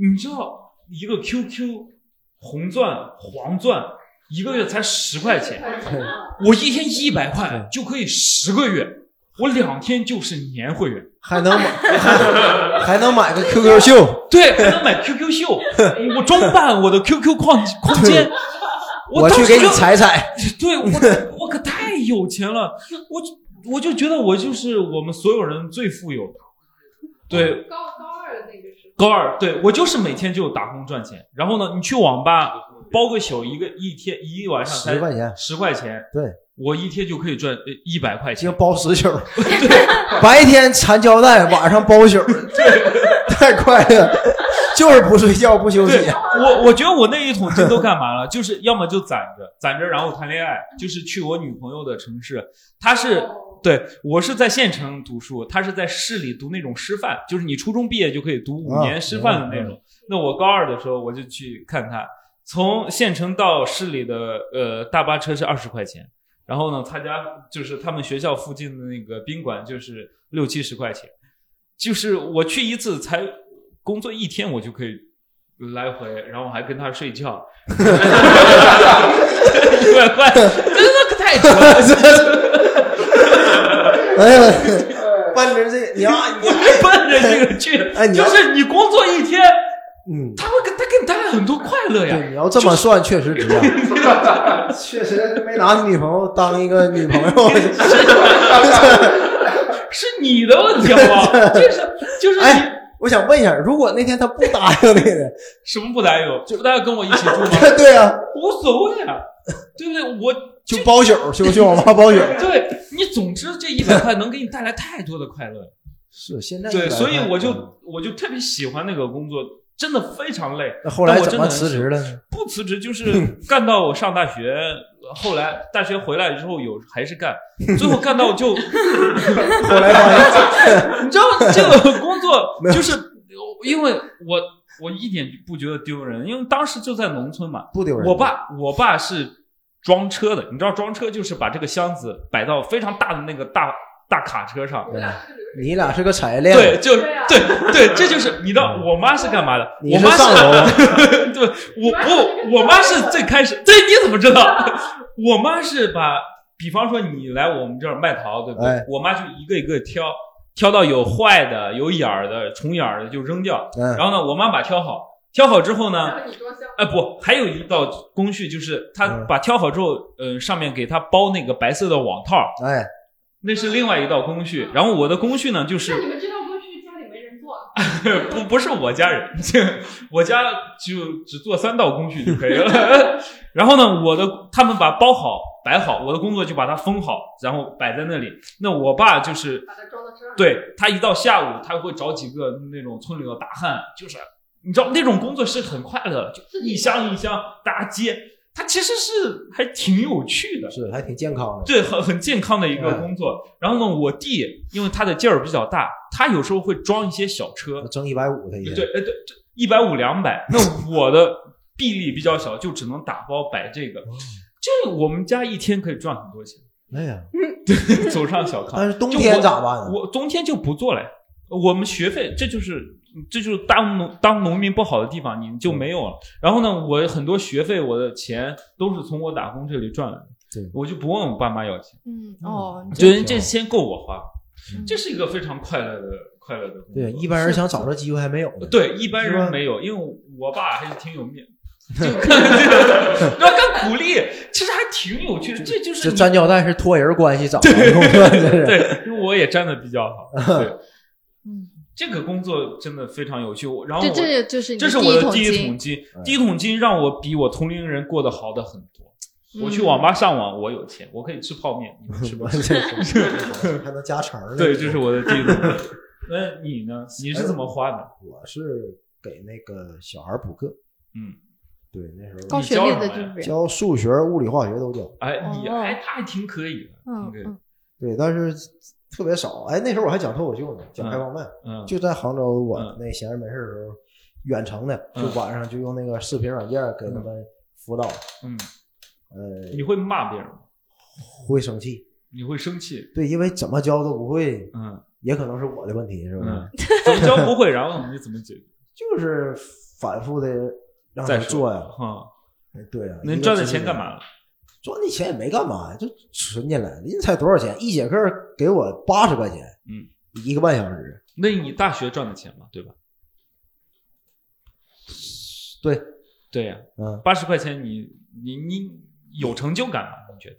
你知道一个 QQ 红钻、黄钻一个月才十块钱，我一天一百块就可以十个月，我两天就是年会员，还能买，还 <laughs> 还能买个 QQ 秀，<laughs> 对，还能买 QQ 秀，<laughs> 我装扮我的 QQ 空空间，我去给你当时就踩踩。对我，我可太有钱了，我就我就觉得我就是我们所有人最富有的，对，高高二的那个时候，高二，对我就是每天就打工赚钱，然后呢，你去网吧包个宿，一个一天一晚上才10块钱十块钱，对，我一天就可以赚呃一百块钱就。包十宿，<laughs> 对白天缠胶带，晚上包宿，<laughs> 太快了，就是不睡觉不休息对。我，我觉得我那一桶金都干嘛了？就是要么就攒着，攒着然后谈恋爱，就是去我女朋友的城市。她是对我是在县城读书，她是在市里读那种师范，就是你初中毕业就可以读五啊年师范的那种。那我高二的时候我就去看她，从县城到市里的呃大巴车是二十块钱，然后呢，他家就是他们学校附近的那个宾馆就是六七十块钱，就是我去一次才工作一天，我就可以来回，然后还跟他睡觉，一百块，真的可太多了。<laughs> <laughs> <laughs> 哎呀，奔着这个，你要你还奔着这个去，就是你工作一天，嗯，他会给他给你带来很多快乐呀。对，你要这么算，确实值啊。<laughs> 确实没拿你女朋友当一个女朋友。是你的问题好不好？<laughs> 就是就是你哎，我想问一下，如果那天他不答应那个，什么不答应？就不答应跟我一起住吗？<laughs> 对呀，无所谓啊，对不对？我就包宿，就去网吧包宿。对你，总之这一百块能给你带来太多的快乐。是现在对，所以我就我就特别喜欢那个工作，真的非常累。那后来怎么但我真的辞职了呢？不辞职就是干到我上大学，后来大学回来之后有还是干，最后干到就 <laughs> <laughs> 你知道这个工作 <laughs> 就是因为我我一点不觉得丢人，因为当时就在农村嘛。不丢人。我爸我爸是装车的，你知道装车就是把这个箱子摆到非常大的那个大大卡车上。对你俩是个产业链，对，就对啊对对，这就是你知道，我妈是干嘛的？我妈是上楼 <laughs> 对，我不，我妈是最开始，这你怎么知道？我妈是把，比方说你来我们这儿卖桃，对不对？哎我妈就一个一个挑，挑到有坏的、有眼儿的、虫眼儿的就扔掉。嗯然后呢，我妈把挑好，挑好之后呢，哎不，还有一道工序就是她嗯把挑好之后，呃，上面给她包那个白色的网套，哎，那是另外一道工序。然后我的工序呢，就是那你们这道工序家里没人做，<laughs> 不不是我家人，我家就只做三道工序就可以了。<laughs> 然后呢，我的他们把包好摆好，我的工作就把它封好，然后摆在那里。那我爸就是把它装到车上。对他一到下午，他会找几个那种村里的大汉，就是你知道那种工作是很快乐，就一箱一箱大家接，它其实是还挺有趣的。是还挺健康的。对，很很健康的一个嗯工作。然后呢，我弟因为他的劲儿比较大，他有时候会装一些小车，挣一百五他一天，对，哎对，一百五两百。那我的臂力比较小，就只能打包摆这个。这我们家一天可以赚很多钱，哎呀，<laughs> 走上小康。但是冬天我咋办呢？我冬天就不做了呀。我们学费，这就是这就是当农当农民不好的地方，你就没有了。然后呢，我很多学费，我的钱都是从我打工这里赚来的对，我就不问我爸妈要钱，嗯哦，你觉得这先够我花，嗯这是一个非常快乐的快乐的。对，一般人想找这机会还没有呢。对，一般人没有，因为我爸还是挺有面，<laughs> 就干这个，然后跟鼓励，其实还挺有趣的。这就是粘胶带是托人关系找的。对，因为我也粘的比较好。<laughs> 对，嗯，这个工作真的非常有趣。我然后这我这就是你这是我的第一桶金嗯，第一桶金让我比我同龄人过得好的很多。我去嗯网吧上网，我有钱，我可以吃泡面，你们吃不我吃？<laughs> 还能加成呢。对，这是我的第一桶金。<laughs> 那你呢？你是怎么花的？我是给那个小孩补课，嗯，对，那时候高学历的你教什么呀就是教数学、物理、化学都教。哎，你哦哎，他还挺可以的。对，嗯嗯对，但是特别少。哎，那时候我还讲脱口秀呢，讲开放麦，嗯，就在杭州，我嗯那闲着没事的时候，远程的，就嗯晚上就用那个视频软件给他们辅导。嗯，呃，你会骂别人吗？会生气，你会生气？对，因为怎么教都不会，嗯也可能是我的问题，是不是？嗯，怎么教不会，<laughs> 然后你怎么解决？就是反复的让他做呀。哈，对呀，一个那你赚的钱干嘛了？赚那钱也没干嘛，就存进来了。人才多少钱？一节课给我八十块钱，嗯，一个半小时。那你大学赚的钱嘛，对吧？对，对呀，嗯，八十块钱你你你有成就感吗？你觉得？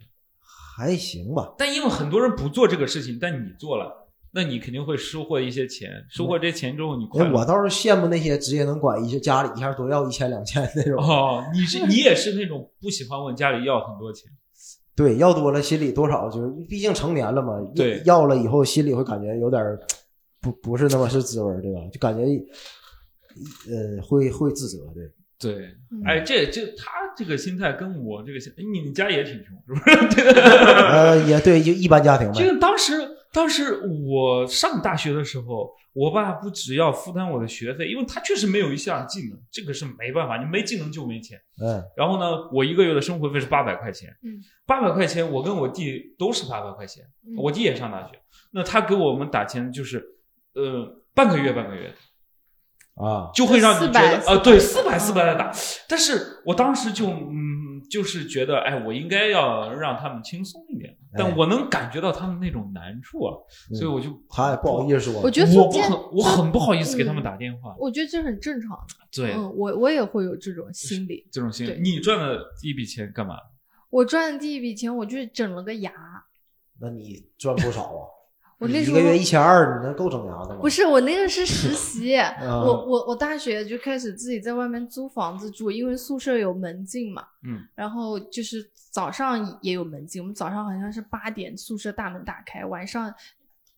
还行吧。但因为很多人不做这个事情，但你做了，那你肯定会收获一些钱。收获这些钱之后，你快哎，我倒是羡慕那些直接能管一些家里一下多要一千两千那种。哦，你是你也是那种不喜欢问家里要很多钱。<laughs> 对，要多了心里多少就是，毕竟成年了嘛。对要了以后心里会感觉有点儿不不是那么是滋味儿，对吧？就感觉呃会会自责，对。对，嗯哎，这这他这个心态跟我这个心，哎你们家也挺穷，是不是？<laughs> 呃，也对，就一般家庭呗。这个当时当时我上大学的时候，我爸不只要负担我的学费，因为他确实没有一项技能，这个是没办法，你没技能就没钱。嗯，然后呢，我一个月的生活费是八百块钱，嗯，八百块钱，我跟我弟都是八百块钱，嗯我弟也上大学，那他给我们打钱就是，呃，半个月半个月的。啊，就会让你觉得400呃，对，四百四百的打。但是我当时就嗯，就是觉得，哎，我应该要让他们轻松一点，但我能感觉到他们那种难处啊，所以我就他也不好意思我。我觉得我不很我很不好意思给他们打电话。我觉得这很正常的。对，嗯，我我也会有这种心理。这种心理，你赚的第一笔钱干嘛？我赚的第一笔钱，我就是整了个牙。那你赚不少啊。我那时候一个月一千二，你那够整牙的吗？不是我那个是实习，啊我我我大学就开始自己在外面租房子住，因为宿舍有门禁嘛，嗯，然后就是早上也有门禁，我们早上好像是八点宿舍大门打开，晚上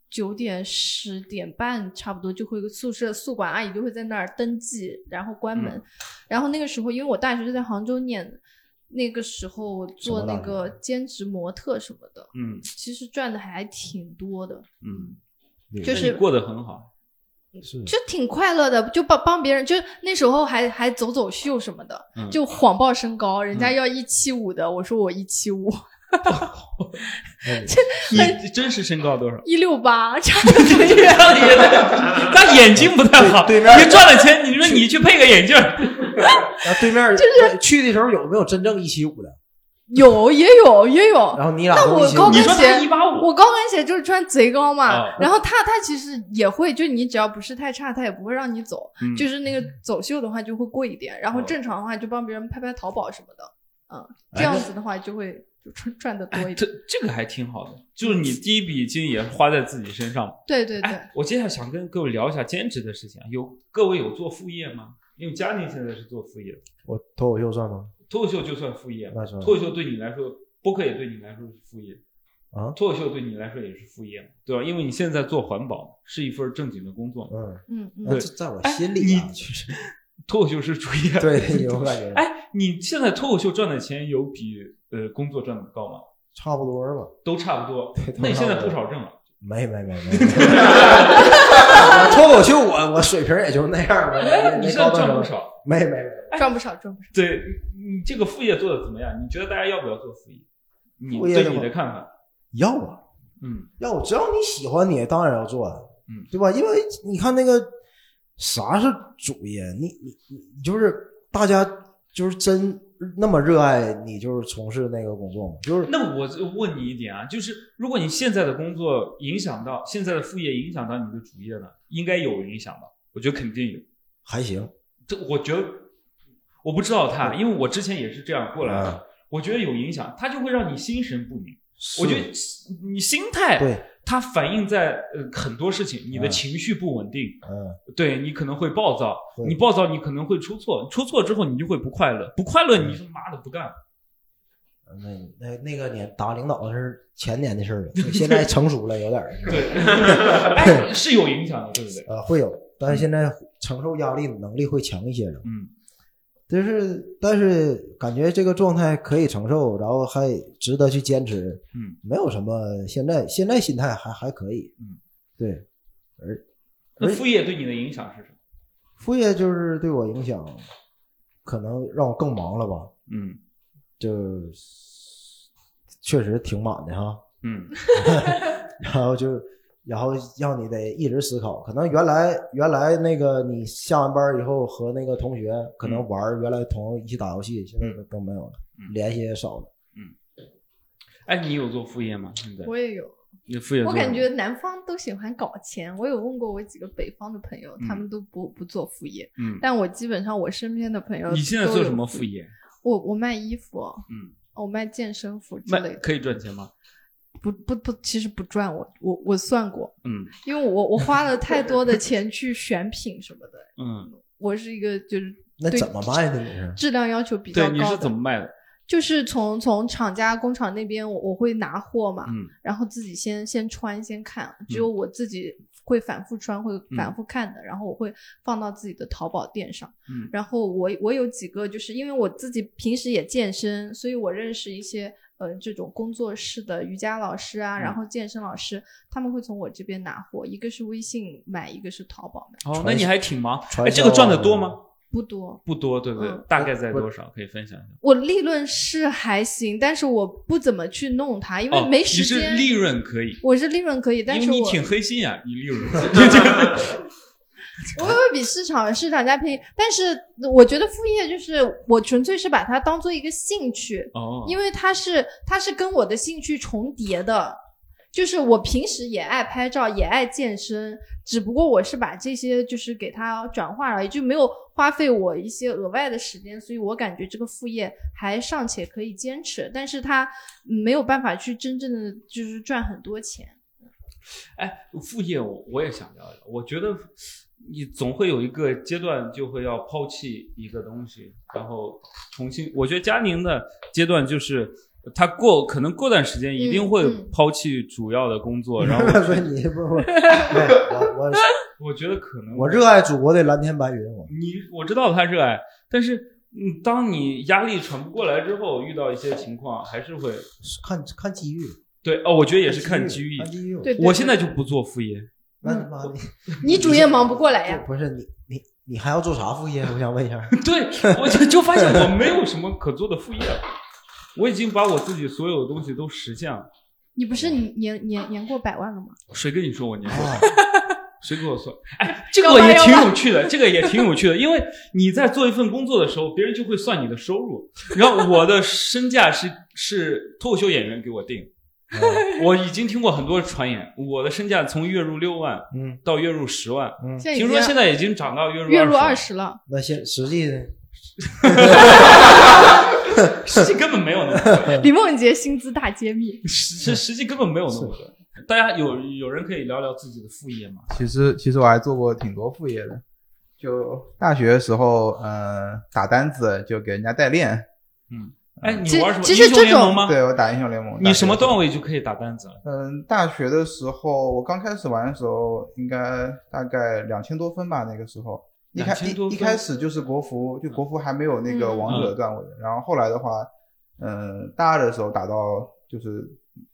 九点十点半差不多就会有宿舍宿管阿姨就会在那儿登记，然后关门，嗯。然后那个时候因为我大学是在杭州念的，那个时候做那个兼职模特什么的，嗯其实赚的还挺多的。嗯，就是过得很好。是就挺快乐的，就帮帮别人，就那时候还还走走秀什么的，嗯就谎报身高，人家嗯要一七五的，我说我一七五，<laughs> 你真实身高多少？一六八，差的很远。他眼睛不太好，对面你赚了钱，你说你去配个眼镜儿，然后对面就是去的时候有没有真正一七五的？有也有也有，<laughs> 然后你俩那我高跟鞋我高跟鞋就是穿贼高嘛，啊然后他他其实也会，就你只要不是太差，他也不会让你走，嗯就是那个走秀的话就会贵一点，然后哦正常的话就帮别人拍拍淘宝什么的，嗯，哎这样子的话就会就赚赚的多哎，一这点。这这个还挺好的，就是你第一笔金也花在自己身上。对对对，哎，我接下来想跟各位聊一下兼职的事情啊，有各位有做副业吗？因为佳宁现在是做副业的，我脱口秀算吗？脱口秀就算副业，那算脱口秀对你来说，播客也对你来说是副业，啊，脱口秀对你来说也是副业，对吧？因为你现在做环保是一份正经的工作嘛，嗯，嗯嗯那这在我哎心里啊，你就是脱口秀是主业。对，<laughs> 有感觉，哎，你现在脱口秀赚的钱有比呃工作赚的高吗？差不多吧。都差不多那你现在不少挣啊？没没没没，<laughs> 脱口秀我我水平也就那样呗。没你现在没高到什么？赚不少。没没没，赚不少赚不少。对你这个副业做的怎么样？你觉得大家要不要做副业？你对副业你的看法？要啊嗯要，只要你喜欢，你当然要做，嗯，对吧？因为你看那个啥是主业，你你你你就是大家就是真那么热爱你，就是从事那个工作吗？就是那我就问你一点啊，就是如果你现在的工作影响到现在的副业影响到你的主业呢，应该有影响吧？我觉得肯定有。还行，这我觉得我不知道他，因为我之前也是这样过来的，啊我觉得有影响，他就会让你心神不宁。我觉得你心态对，它反映在呃很多事情，你的嗯情绪不稳定，嗯，对你可能会暴躁，你暴躁你可能会出错，出错之后你就会不快乐，不快乐你他妈的不干了。那那那个年打领导是前年的事儿了，<laughs> 现在成熟了有点儿，对，哎，<laughs> 是有影响的，对不对？呃，会有，但是现在承受压力能力会强一些了。嗯，就是，但是感觉这个状态可以承受，然后还值得去坚持。嗯，没有什么，现在现在心态还还可以。嗯，对，而那副业对你的影响是什么？副业就是对我影响，可能让我更忙了吧，嗯就确实挺满的哈。嗯 <laughs> 然后就，然后让你得一直思考。可能原来原来那个你下完班以后和那个同学可能玩儿，原来同一起打游戏，现在都都没有了，嗯联系也少了。嗯哎，你有做副业吗？现在我也有，你副业我感觉南方都喜欢搞钱。我有问过我几个北方的朋友，他们都不不做副业，嗯，但我基本上我身边的朋友，你现在做什么副？业？我我卖衣服，嗯，我卖健身服之类的。卖可以赚钱吗？不不不，其实不赚。我我我算过，嗯因为我我花了太多的钱去选品什么的。<laughs> 嗯，我是一个就是那怎么卖的？你是？质量要求比较，高的。你是怎么卖的？就是从从厂家工厂那边我我会拿货嘛，嗯然后自己先先穿先看，只有我自己会反复穿会反复看的，然后我会放到自己的淘宝店上。嗯然后我我有几个就是因为我自己平时也健身，所以我认识一些呃这种工作室的瑜伽老师啊，嗯然后健身老师，他们会从我这边拿货，一个是微信买，一个是淘宝买，哦，那你还挺忙。哎，这个赚的多吗？不多。不多，对不对嗯？大概在多少？可以分享一下。我利润是还行，但是我不怎么去弄它，因为哦，没你是时间。利润可以，我是利润可以，但是我因为你挺黑心啊，你利润。<laughs> <laughs> 我会比市场市场价便宜，但是我觉得副业就是我纯粹是把它当做一个兴趣，哦，因为它是它是跟我的兴趣重叠的，就是我平时也爱拍照，也爱健身，只不过我是把这些就是给它转化了，也就没有花费我一些额外的时间，所以我感觉这个副业还尚且可以坚持，但是它嗯没有办法去真正的就是赚很多钱。哎，副业我我也想聊聊，我觉得你总会有一个阶段就会要抛弃一个东西，然后重新。我觉得佳宁的阶段就是他过可能过段时间一定会抛弃主要的工作，然后说你不不，我我 <laughs> 我觉得可能我热爱祖国的蓝天白云，我你我知道他热爱，但是嗯，当你压力喘不过来之后，遇到一些情况还是会看看机遇，对哦，我觉得也是看机遇看。机遇。对，对我现在就不做副业，那你妈你，<laughs> 你主业忙不过来呀。不是你你你还要做啥副业？我想问一下。<laughs> 对我就就发现我没有什么可做的副业了，我已经把我自己所有的东西都实现了。你不是年年年过百万了吗？谁跟你说我年过？百万，<laughs> 谁跟我说？哎，这个也挺有趣的，这个也挺有趣的，因为你在做一份工作的时候，别人就会算你的收入。然后我的身价是是脱口秀演员给我定，<laughs> 我已经听过很多传言，我的身价从月入六万嗯到月入十万，嗯，现在已经听说现在已经涨到月入月入二二十了，那现实际呢？<laughs> <laughs> 实际根本没有那么多。李梦洁薪资大揭秘。实实际根本没有那么多。大家有有人可以聊聊自己的副业吗？其实其实我还做过挺多副业的，就大学的时候，呃，打单子就给人家代练，哎，你其玩什么？其实英雄联盟这吗？对我打英雄联盟。你什么段位就可以打单子了？嗯，大学的时候，我刚开始玩的时候，应该大概两千多分吧，那个时候。一开2000多分一一开始就是国服，就国服还没有那个嗯王者段位，然后后来的话，嗯，大二的时候打到就是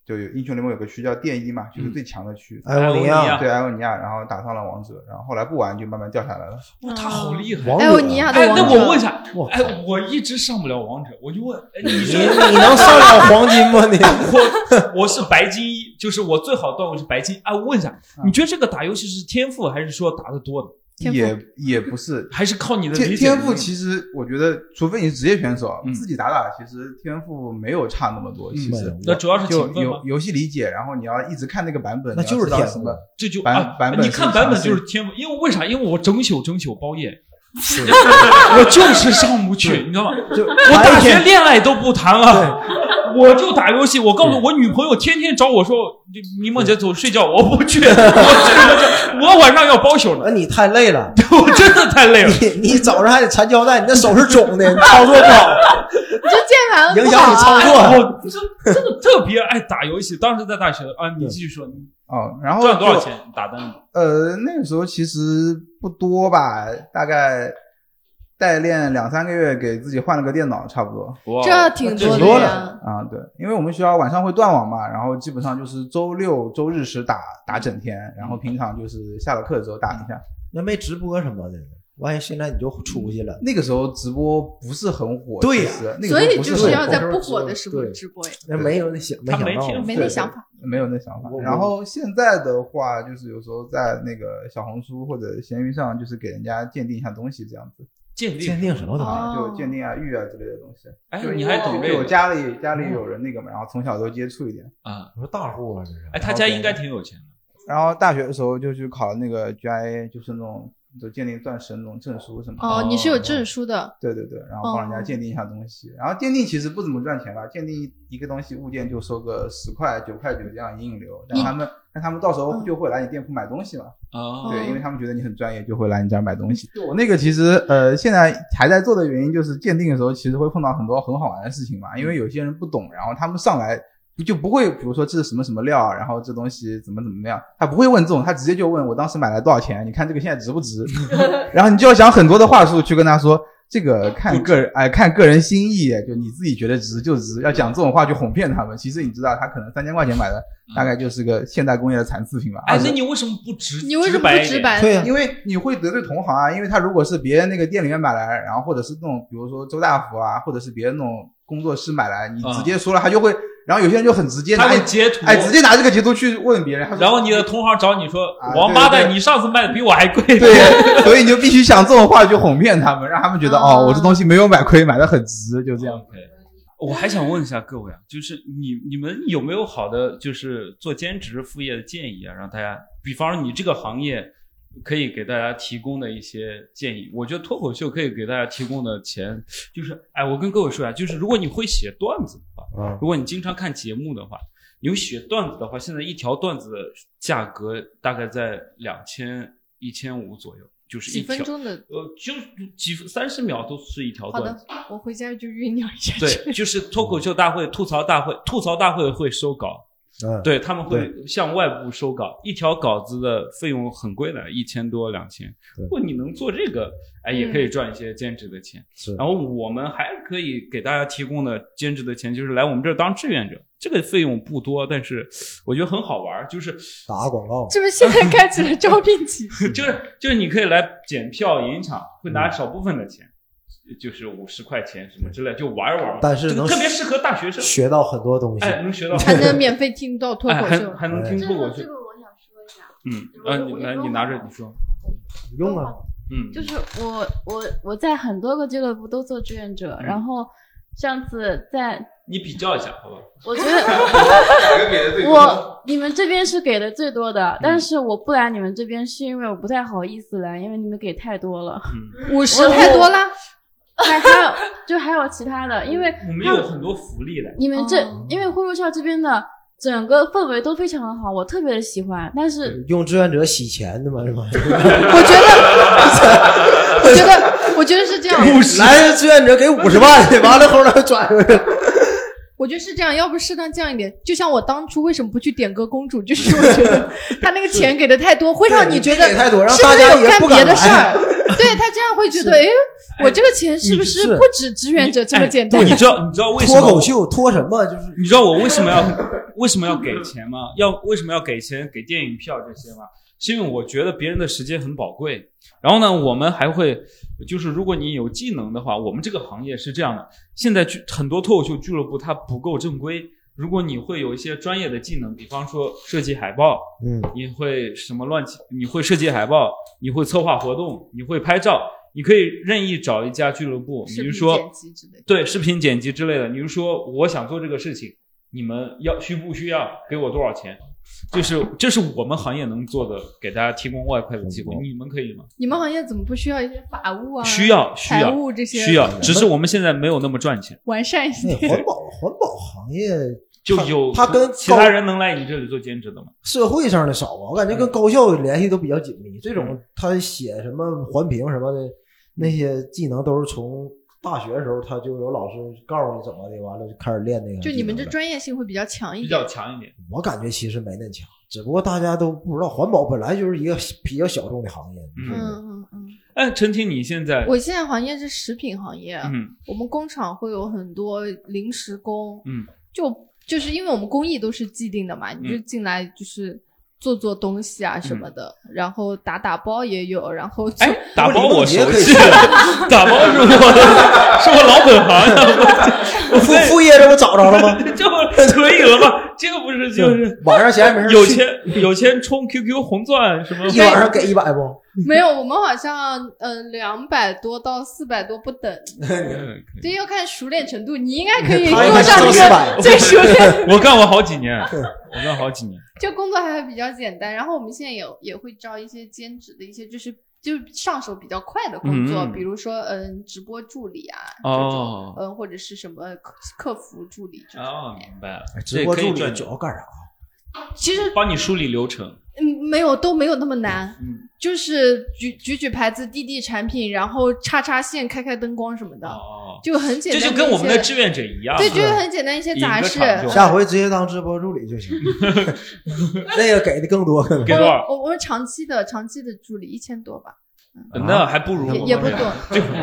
就有英雄联盟有个区叫电一嘛，就是嗯最强的区，埃欧尼亚对埃欧尼亚，然后打上了王者，然后后来不玩就慢慢掉下来了。哇，他好厉害！王者埃欧尼亚的哎，王者。那我问一下，哎，我一直上不了王者，我就问，哎，你你能上了黄金吗？你 <laughs> 我我是白金一，就是我最好段位是白金。哎，我问一下，嗯你觉得这个打游戏是天赋，还是说打的多的，也也不是，还是靠你的天赋其实我觉得，除非你是职业选手，嗯自己打打，其实天赋没有差那么多。其实那主要是就勤奋吗游？游戏理解，然后你要一直看那个版本，那就是天赋。这就版啊版本你看版本就是天赋，因为为啥？因为我整宿整宿包夜，<laughs> 我就是上不去，你知道吗？就我大学恋爱都不谈了，我就打游戏。我告诉我女朋友，天天找我说：“你梦姐走睡觉，我不去，<laughs> 我去我去，我晚上要包宿呢。那你太累了，<laughs> 我真的太累了。你你早上还得缠胶带，你那手是肿的，你操作不好，<laughs> 你这键盘不影响你。操作。我真真的特别爱打游戏。当时在大学啊，你继续说，你哦，然后？赚多少钱打单？呃，那个时候其实不多吧，大概代练两三个月，给自己换了个电脑，差不多。哇这挺多的。啊，对，因为我们学校晚上会断网嘛，然后基本上就是周六周日时打打整天，然后平常就是下了课之后打一下。那没直播什么的，万一现在你就出去了，那个时候直播不是很火，对呀其实那个所以时候不就是要在很火不火的时候对直播呀。那没有那想没他想到没天赋没那想法。没有那想法。然后现在的话，就是有时候在那个小红书或者闲鱼上，就是给人家鉴定一下东西这样子，鉴定鉴定。什么东西？哦就鉴定啊、玉啊之类的东西。哎就，你还懂这就我家里家里有人那个嘛，然后从小都接触一点。啊？我说大户啊，这是。哎，他家应该挺有钱的。然后大学的时候就去考那个 GIA，就是那种就鉴定钻石的那种证书什么的。哦，你是有证书的。对对对，然后帮人家鉴定一下东西，然后鉴定其实不怎么赚钱吧，鉴定一个东西物件就收个十块九块九这样引引流，但他们但他们到时候嗯就会来你店铺买东西嘛，哦对，因为他们觉得你很专业，就会来你这儿买东西。我那个其实呃现在还在做的原因就是鉴定的时候其实会碰到很多很好玩的事情嘛，因为有些人不懂，然后他们上来。就不会，比如说这是什么什么料，然后这东西怎么怎么样，他不会问这种，他直接就问我当时买来多少钱，你看这个现在值不值？<laughs> 然后你就要想很多的话术去跟他说，这个看个人，哎，看个人心意，就你自己觉得值就值，要讲这种话去哄骗他们。其实你知道，他可能三千块钱买的，大概就是个现代工业的残次品吧。哎，20那你为什么不直？你为什么？不直白？对呀，因为你会得罪同行啊，因为他如果是别人那个店里面买来，然后或者是那种比如说周大福啊，或者是别人那种工作室买来，你直接说了，他就会，然后有些人就很直接他拿会截图，哎，直接拿这个截图去问别人，然后你的同行找你说啊：“王八蛋，你上次卖的比我还贵。”对，所以你就必须想这种话去哄骗他们，让他们觉得啊哦，我这东西没有买亏，买的很值，就这样。我还想问一下各位啊，就是你你们有没有好的就是做兼职副业的建议啊？让大家，比方说你这个行业可以给大家提供的一些建议。我觉得脱口秀可以给大家提供的钱，就是哎，我跟各位说啊，就是如果你会写段子的话，嗯如果你经常看节目的话，有写段子的话，现在一条段子的价格大概在两千一千五左右，就是几分钟的。呃，就几三十秒都是一条好的段子。，我回家就酝酿一下。对，就是脱口秀大会、吐槽大会，吐槽大会会收稿，嗯，对他们会向外部收稿，一条稿子的费用很贵的，一千多两千。如果你能做这个，哎，也可以赚一些兼职的钱。是然后我们还可以给大家提供的兼职的钱，就是来我们这儿当志愿者，这个费用不多，但是我觉得很好玩儿，就是打广告，是不是现在开启了招聘期？<laughs> 就是就是你可以来检票引场，会拿少部分的钱。就是五十块钱什么之类，就玩一玩嘛。但是能特别适合大学生，学到很多东西。哎，能学到，还能免费听到脱口秀。还能听这脱口秀个这。个我想说一下，嗯，啊，你来，你拿着，你说。不用啊，嗯，就是我我我在很多个俱乐部都做志愿者，然后上次在你比较一下，好吧？我觉得哪 <laughs> 个给的最？我你们这边是给的最多的，但是我不来你们这边是因为我不太好意思来，因为你们给太多了。嗯，五十太多啦，<laughs> 还还有就还有其他的，因为我们有很多福利的。你们这、哦因为呼噜校这边的整个氛围都非常的好，我特别的喜欢。但是用志愿者洗钱的嘛是吧？<laughs> 我觉得，我觉得，我觉得是这样。来志愿者给五十万，完了后来转出去。我觉得是这样，要不适当降一点。就像我当初为什么不去点歌公主，就是我觉得 <laughs> 他那个钱给的太多，会让你觉得太多，让是不大家也是有干别的事。儿？<laughs> 对他这样会觉得，哎，我这个钱是不是是不止志愿者这么简单哎？你知道你知道为什么脱口秀脱什么？就是你知道我为什么要为什么要给钱吗？要为什么要给钱给电影票这些吗？是因为我觉得别人的时间很宝贵。然后呢，我们还会就是如果你有技能的话，我们这个行业是这样的，现在俱很多脱口秀俱乐部它不够正规。如果你会有一些专业的技能，比方说设计海报，嗯，你会什么乱七？你会设计海报，你会策划活动，你会拍照，你可以任意找一家俱乐部，比如说。对视频剪辑之类的，你就说我想做这个事情，你们要需不需要给我多少钱？就是这是我们行业能做的，给大家提供外快的机会，你们可以吗？你们行业怎么不需要一些法务啊？需要需财要务这些需要，只是我们现在没有那么赚钱，完善一些。环保环保行业 <laughs> 就有他跟其他人能来你这里做兼职的吗？社会上的少啊，我感觉跟高校联系都比较紧密。这种他写什么环评什么的那些技能，都是从大学的时候他就有老师告诉你怎么的，完了就开始练那个。就你们这，专业性会比较强一点比。较强一点。我感觉其实没那强，只不过大家都不知道，环保本来就是一个比较小众的行业。嗯嗯嗯嗯，哎，陈婷，你现在我现在行业是食品行业，嗯我们工厂会有很多临时工，嗯，就就是因为我们工艺都是既定的嘛，你就进来就是做做东西啊什么的，然后打打包也有，<laughs> 然后就哎，打包我熟悉，<laughs> 打包是我的，是我老本行呀，<laughs> 我副副业这不找着了吗？就可以了吗？这个不是就是晚上闲着没事有钱有钱充 QQ 红钻什么？一晚上给一百不？没有，我们好像嗯两百多到四百多不等，嗯这要看熟练程度，你应该可以他应该做上这收400个最熟练。我干过好几年，我干好几年。就工作还会比较简单，然后我们现在有也会招一些兼职的一些，就是就是上手比较快的工作，嗯比如说嗯直播助理啊，哦这种嗯或者是什么客客服助理这种哦，明白了，直播助理主要干啥？其实帮你梳理流程。嗯没有都没有那么难，嗯，就是举举举牌子、递递产品，然后插插线、开开灯光什么的，哦，就很简单。这就跟我们的志愿者一样。对，就是很简单一些杂事。下回直接当直播助理就行，<laughs> 那个给的更多。给多少？我我们长期的长期的助理一千多吧，那还不如也也不多。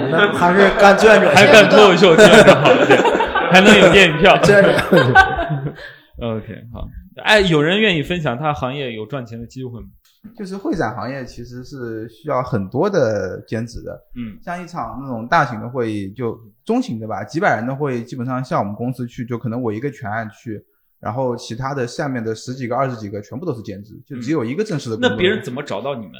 那还是干志愿者还干脱口秀志愿者好一点，还能有电影票。<laughs> <laughs> OK，好。哎，有人愿意分享他行业有赚钱的机会吗？就是会展行业其实是需要很多的兼职的，嗯像一场那种大型的会议，就中型的吧，几百人的会议，基本上像我们公司去，就可能我一个全案去，然后其他的下面的十几个、二十几个全部都是兼职，就只有一个正式的工作。那别人怎么找到你们？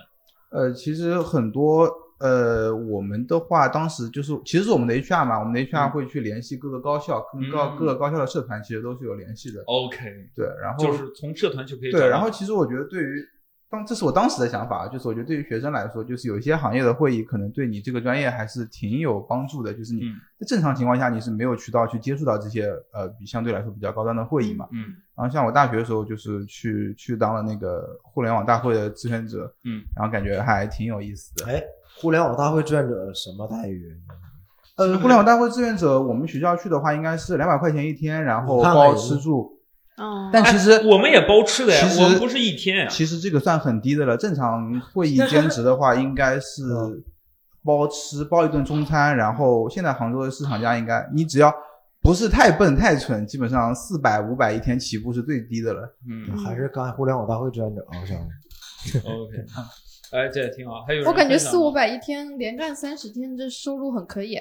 呃，其实很多呃，我们的话当时就是其实是我们的 HR 嘛，我们的 HR 会去联系各个高校，跟高嗯各个高校的社团其实都是有联系的。OK，对，然后就是从社团就可以。对，然后其实我觉得对于当这是我当时的想法，就是我觉得对于学生来说，就是有一些行业的会议可能对你这个专业还是挺有帮助的，就是你嗯在正常情况下你是没有渠道去接触到这些呃比相对来说比较高端的会议嘛。嗯然后像我大学的时候，就是去去当了那个互联网大会的志愿者，嗯，然后感觉还挺有意思的。哎，互联网大会志愿者什么待遇？呃，互联网大会志愿者，我们学校去的话应该是两百块钱一天，然后包吃住。嗯，但其实哎我们也包吃的呀我们不是一天呀其实这个算很低的了。正常会议兼职的话，应该是包吃包一顿中餐，然后现在杭州的市场价应该你只要不是太笨太蠢，基本上四百五百一天起步是最低的了。嗯还是干互联网大会志愿者啊？我想，OK，哎，这也挺好。还有我感觉四五百一天，连干三十天，这收入很可以。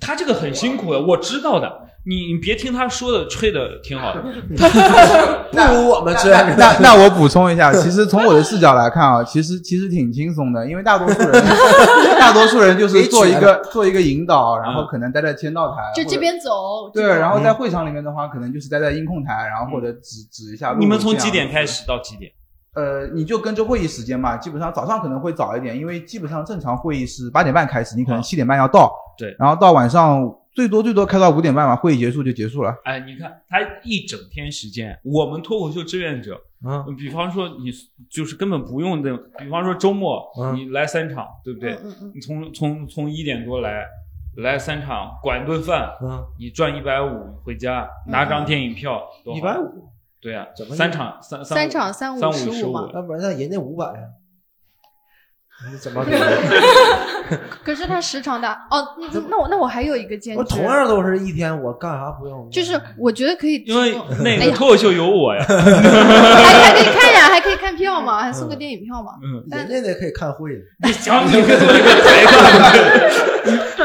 他这个很辛苦的，我知道的。你你别听他说的，吹的挺好的。<laughs> 不如我们志愿者。那那我补充一下，<laughs> 其实从我的视角来看啊，其实其实挺轻松的，因为大多数人 <laughs> 大多数人就是做一个做一个引导，然后可能待在签到台，或者就这边走，对，然后在会场里面的话，可能就是待在音控台，然后或者指指一下路。你们从几点开始到几点？呃，你就跟着会议时间嘛，基本上早上可能会早一点，因为基本上正常会议是八点半开始，你可能七点半要到，对然后到晚上最多最多开到五点半吧，会议结束就结束了。哎，你看他一整天时间，我们脱口秀志愿者，嗯，比方说你就是根本不用的，比方说周末嗯你来三场，对不对？嗯嗯嗯你从从从一点多来，来三场，管顿饭，嗯，你赚一百五回家，拿张电影票，一百。五，对呀、怎么三场三三场三五三十五嘛那不然那人家五百啊？你怎么给？<laughs> <laughs> 可是他时长大哦。那那我那我还有一个兼职，我同样都是一天，我干啥不用？就是我觉得可以提因为供，那 <laughs> 哎呀个脱口秀有我呀。还还可以看呀，还可以看票嘛，还送个电影票嘛。人家那可以看会的。你讲你个做一个抬杠。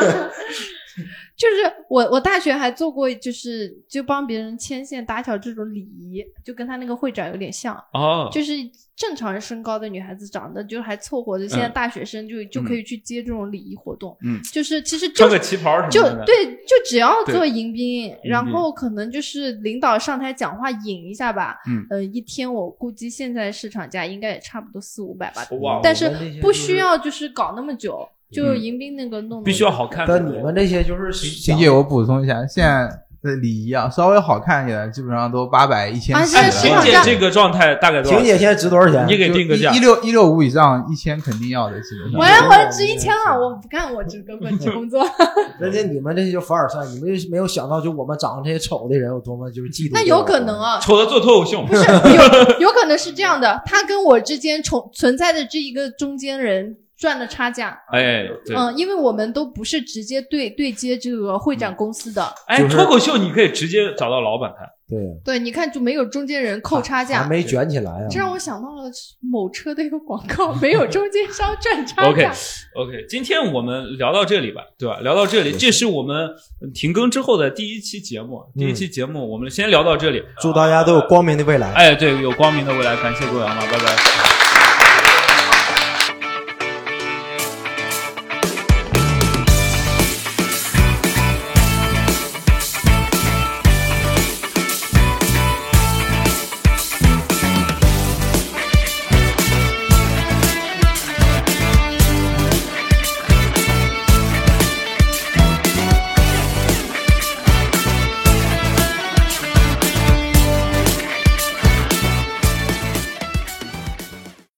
就是我我大学还做过，就是就帮别人牵线搭桥这种礼仪，就跟他那个会长有点像。哦，就是正常人身高的女孩子长得就还凑合的，现在大学生就就可以去接这种礼仪活动。嗯，就是其实就穿个旗袍什么就。对，就只要做迎宾，然后可能就是领导上台讲话引一下吧。嗯呃，一天我估计现在市场价应该也差不多四五百吧。哇，但是不需要就是搞那么久，就嗯迎宾那个弄得必须要好看。但你们这些就是想婷姐，我补充一下，现在的礼仪啊，稍微好看一点的，基本上都八百、一千起啊现在哎，婷市场价姐这个状态大概多少钱？婷姐现在值多少钱？你给定个价一。六一六五以上，一千肯定要的，基本上。我要我值一千了，我不干，我只跟本职工作。<laughs> 人家你们这些就凡尔赛，你们就没有想到，就我们长得这些丑的人有多么就是嫉妒。那有可能。啊，丑的做脱口秀，不是有有可能是这样的，他跟我之间存存在的这一个中间人赚的差价。哎，对，嗯，因为我们都不是直接对对接这个会展公司的，哎，就是脱口秀你可以直接找到老板谈。对，对，你看就没有中间人扣差还价。没卷起来啊。这让我想到了某车的一个广告，没有中间商赚差价 OK OK，今天我们聊到这里吧，对吧？聊到这里，这是我们停更之后的第一期节目。第一期节目我们先聊到这里。祝大家都有光明的未来。哎，对，有光明的未来，感谢各位啊，拜拜。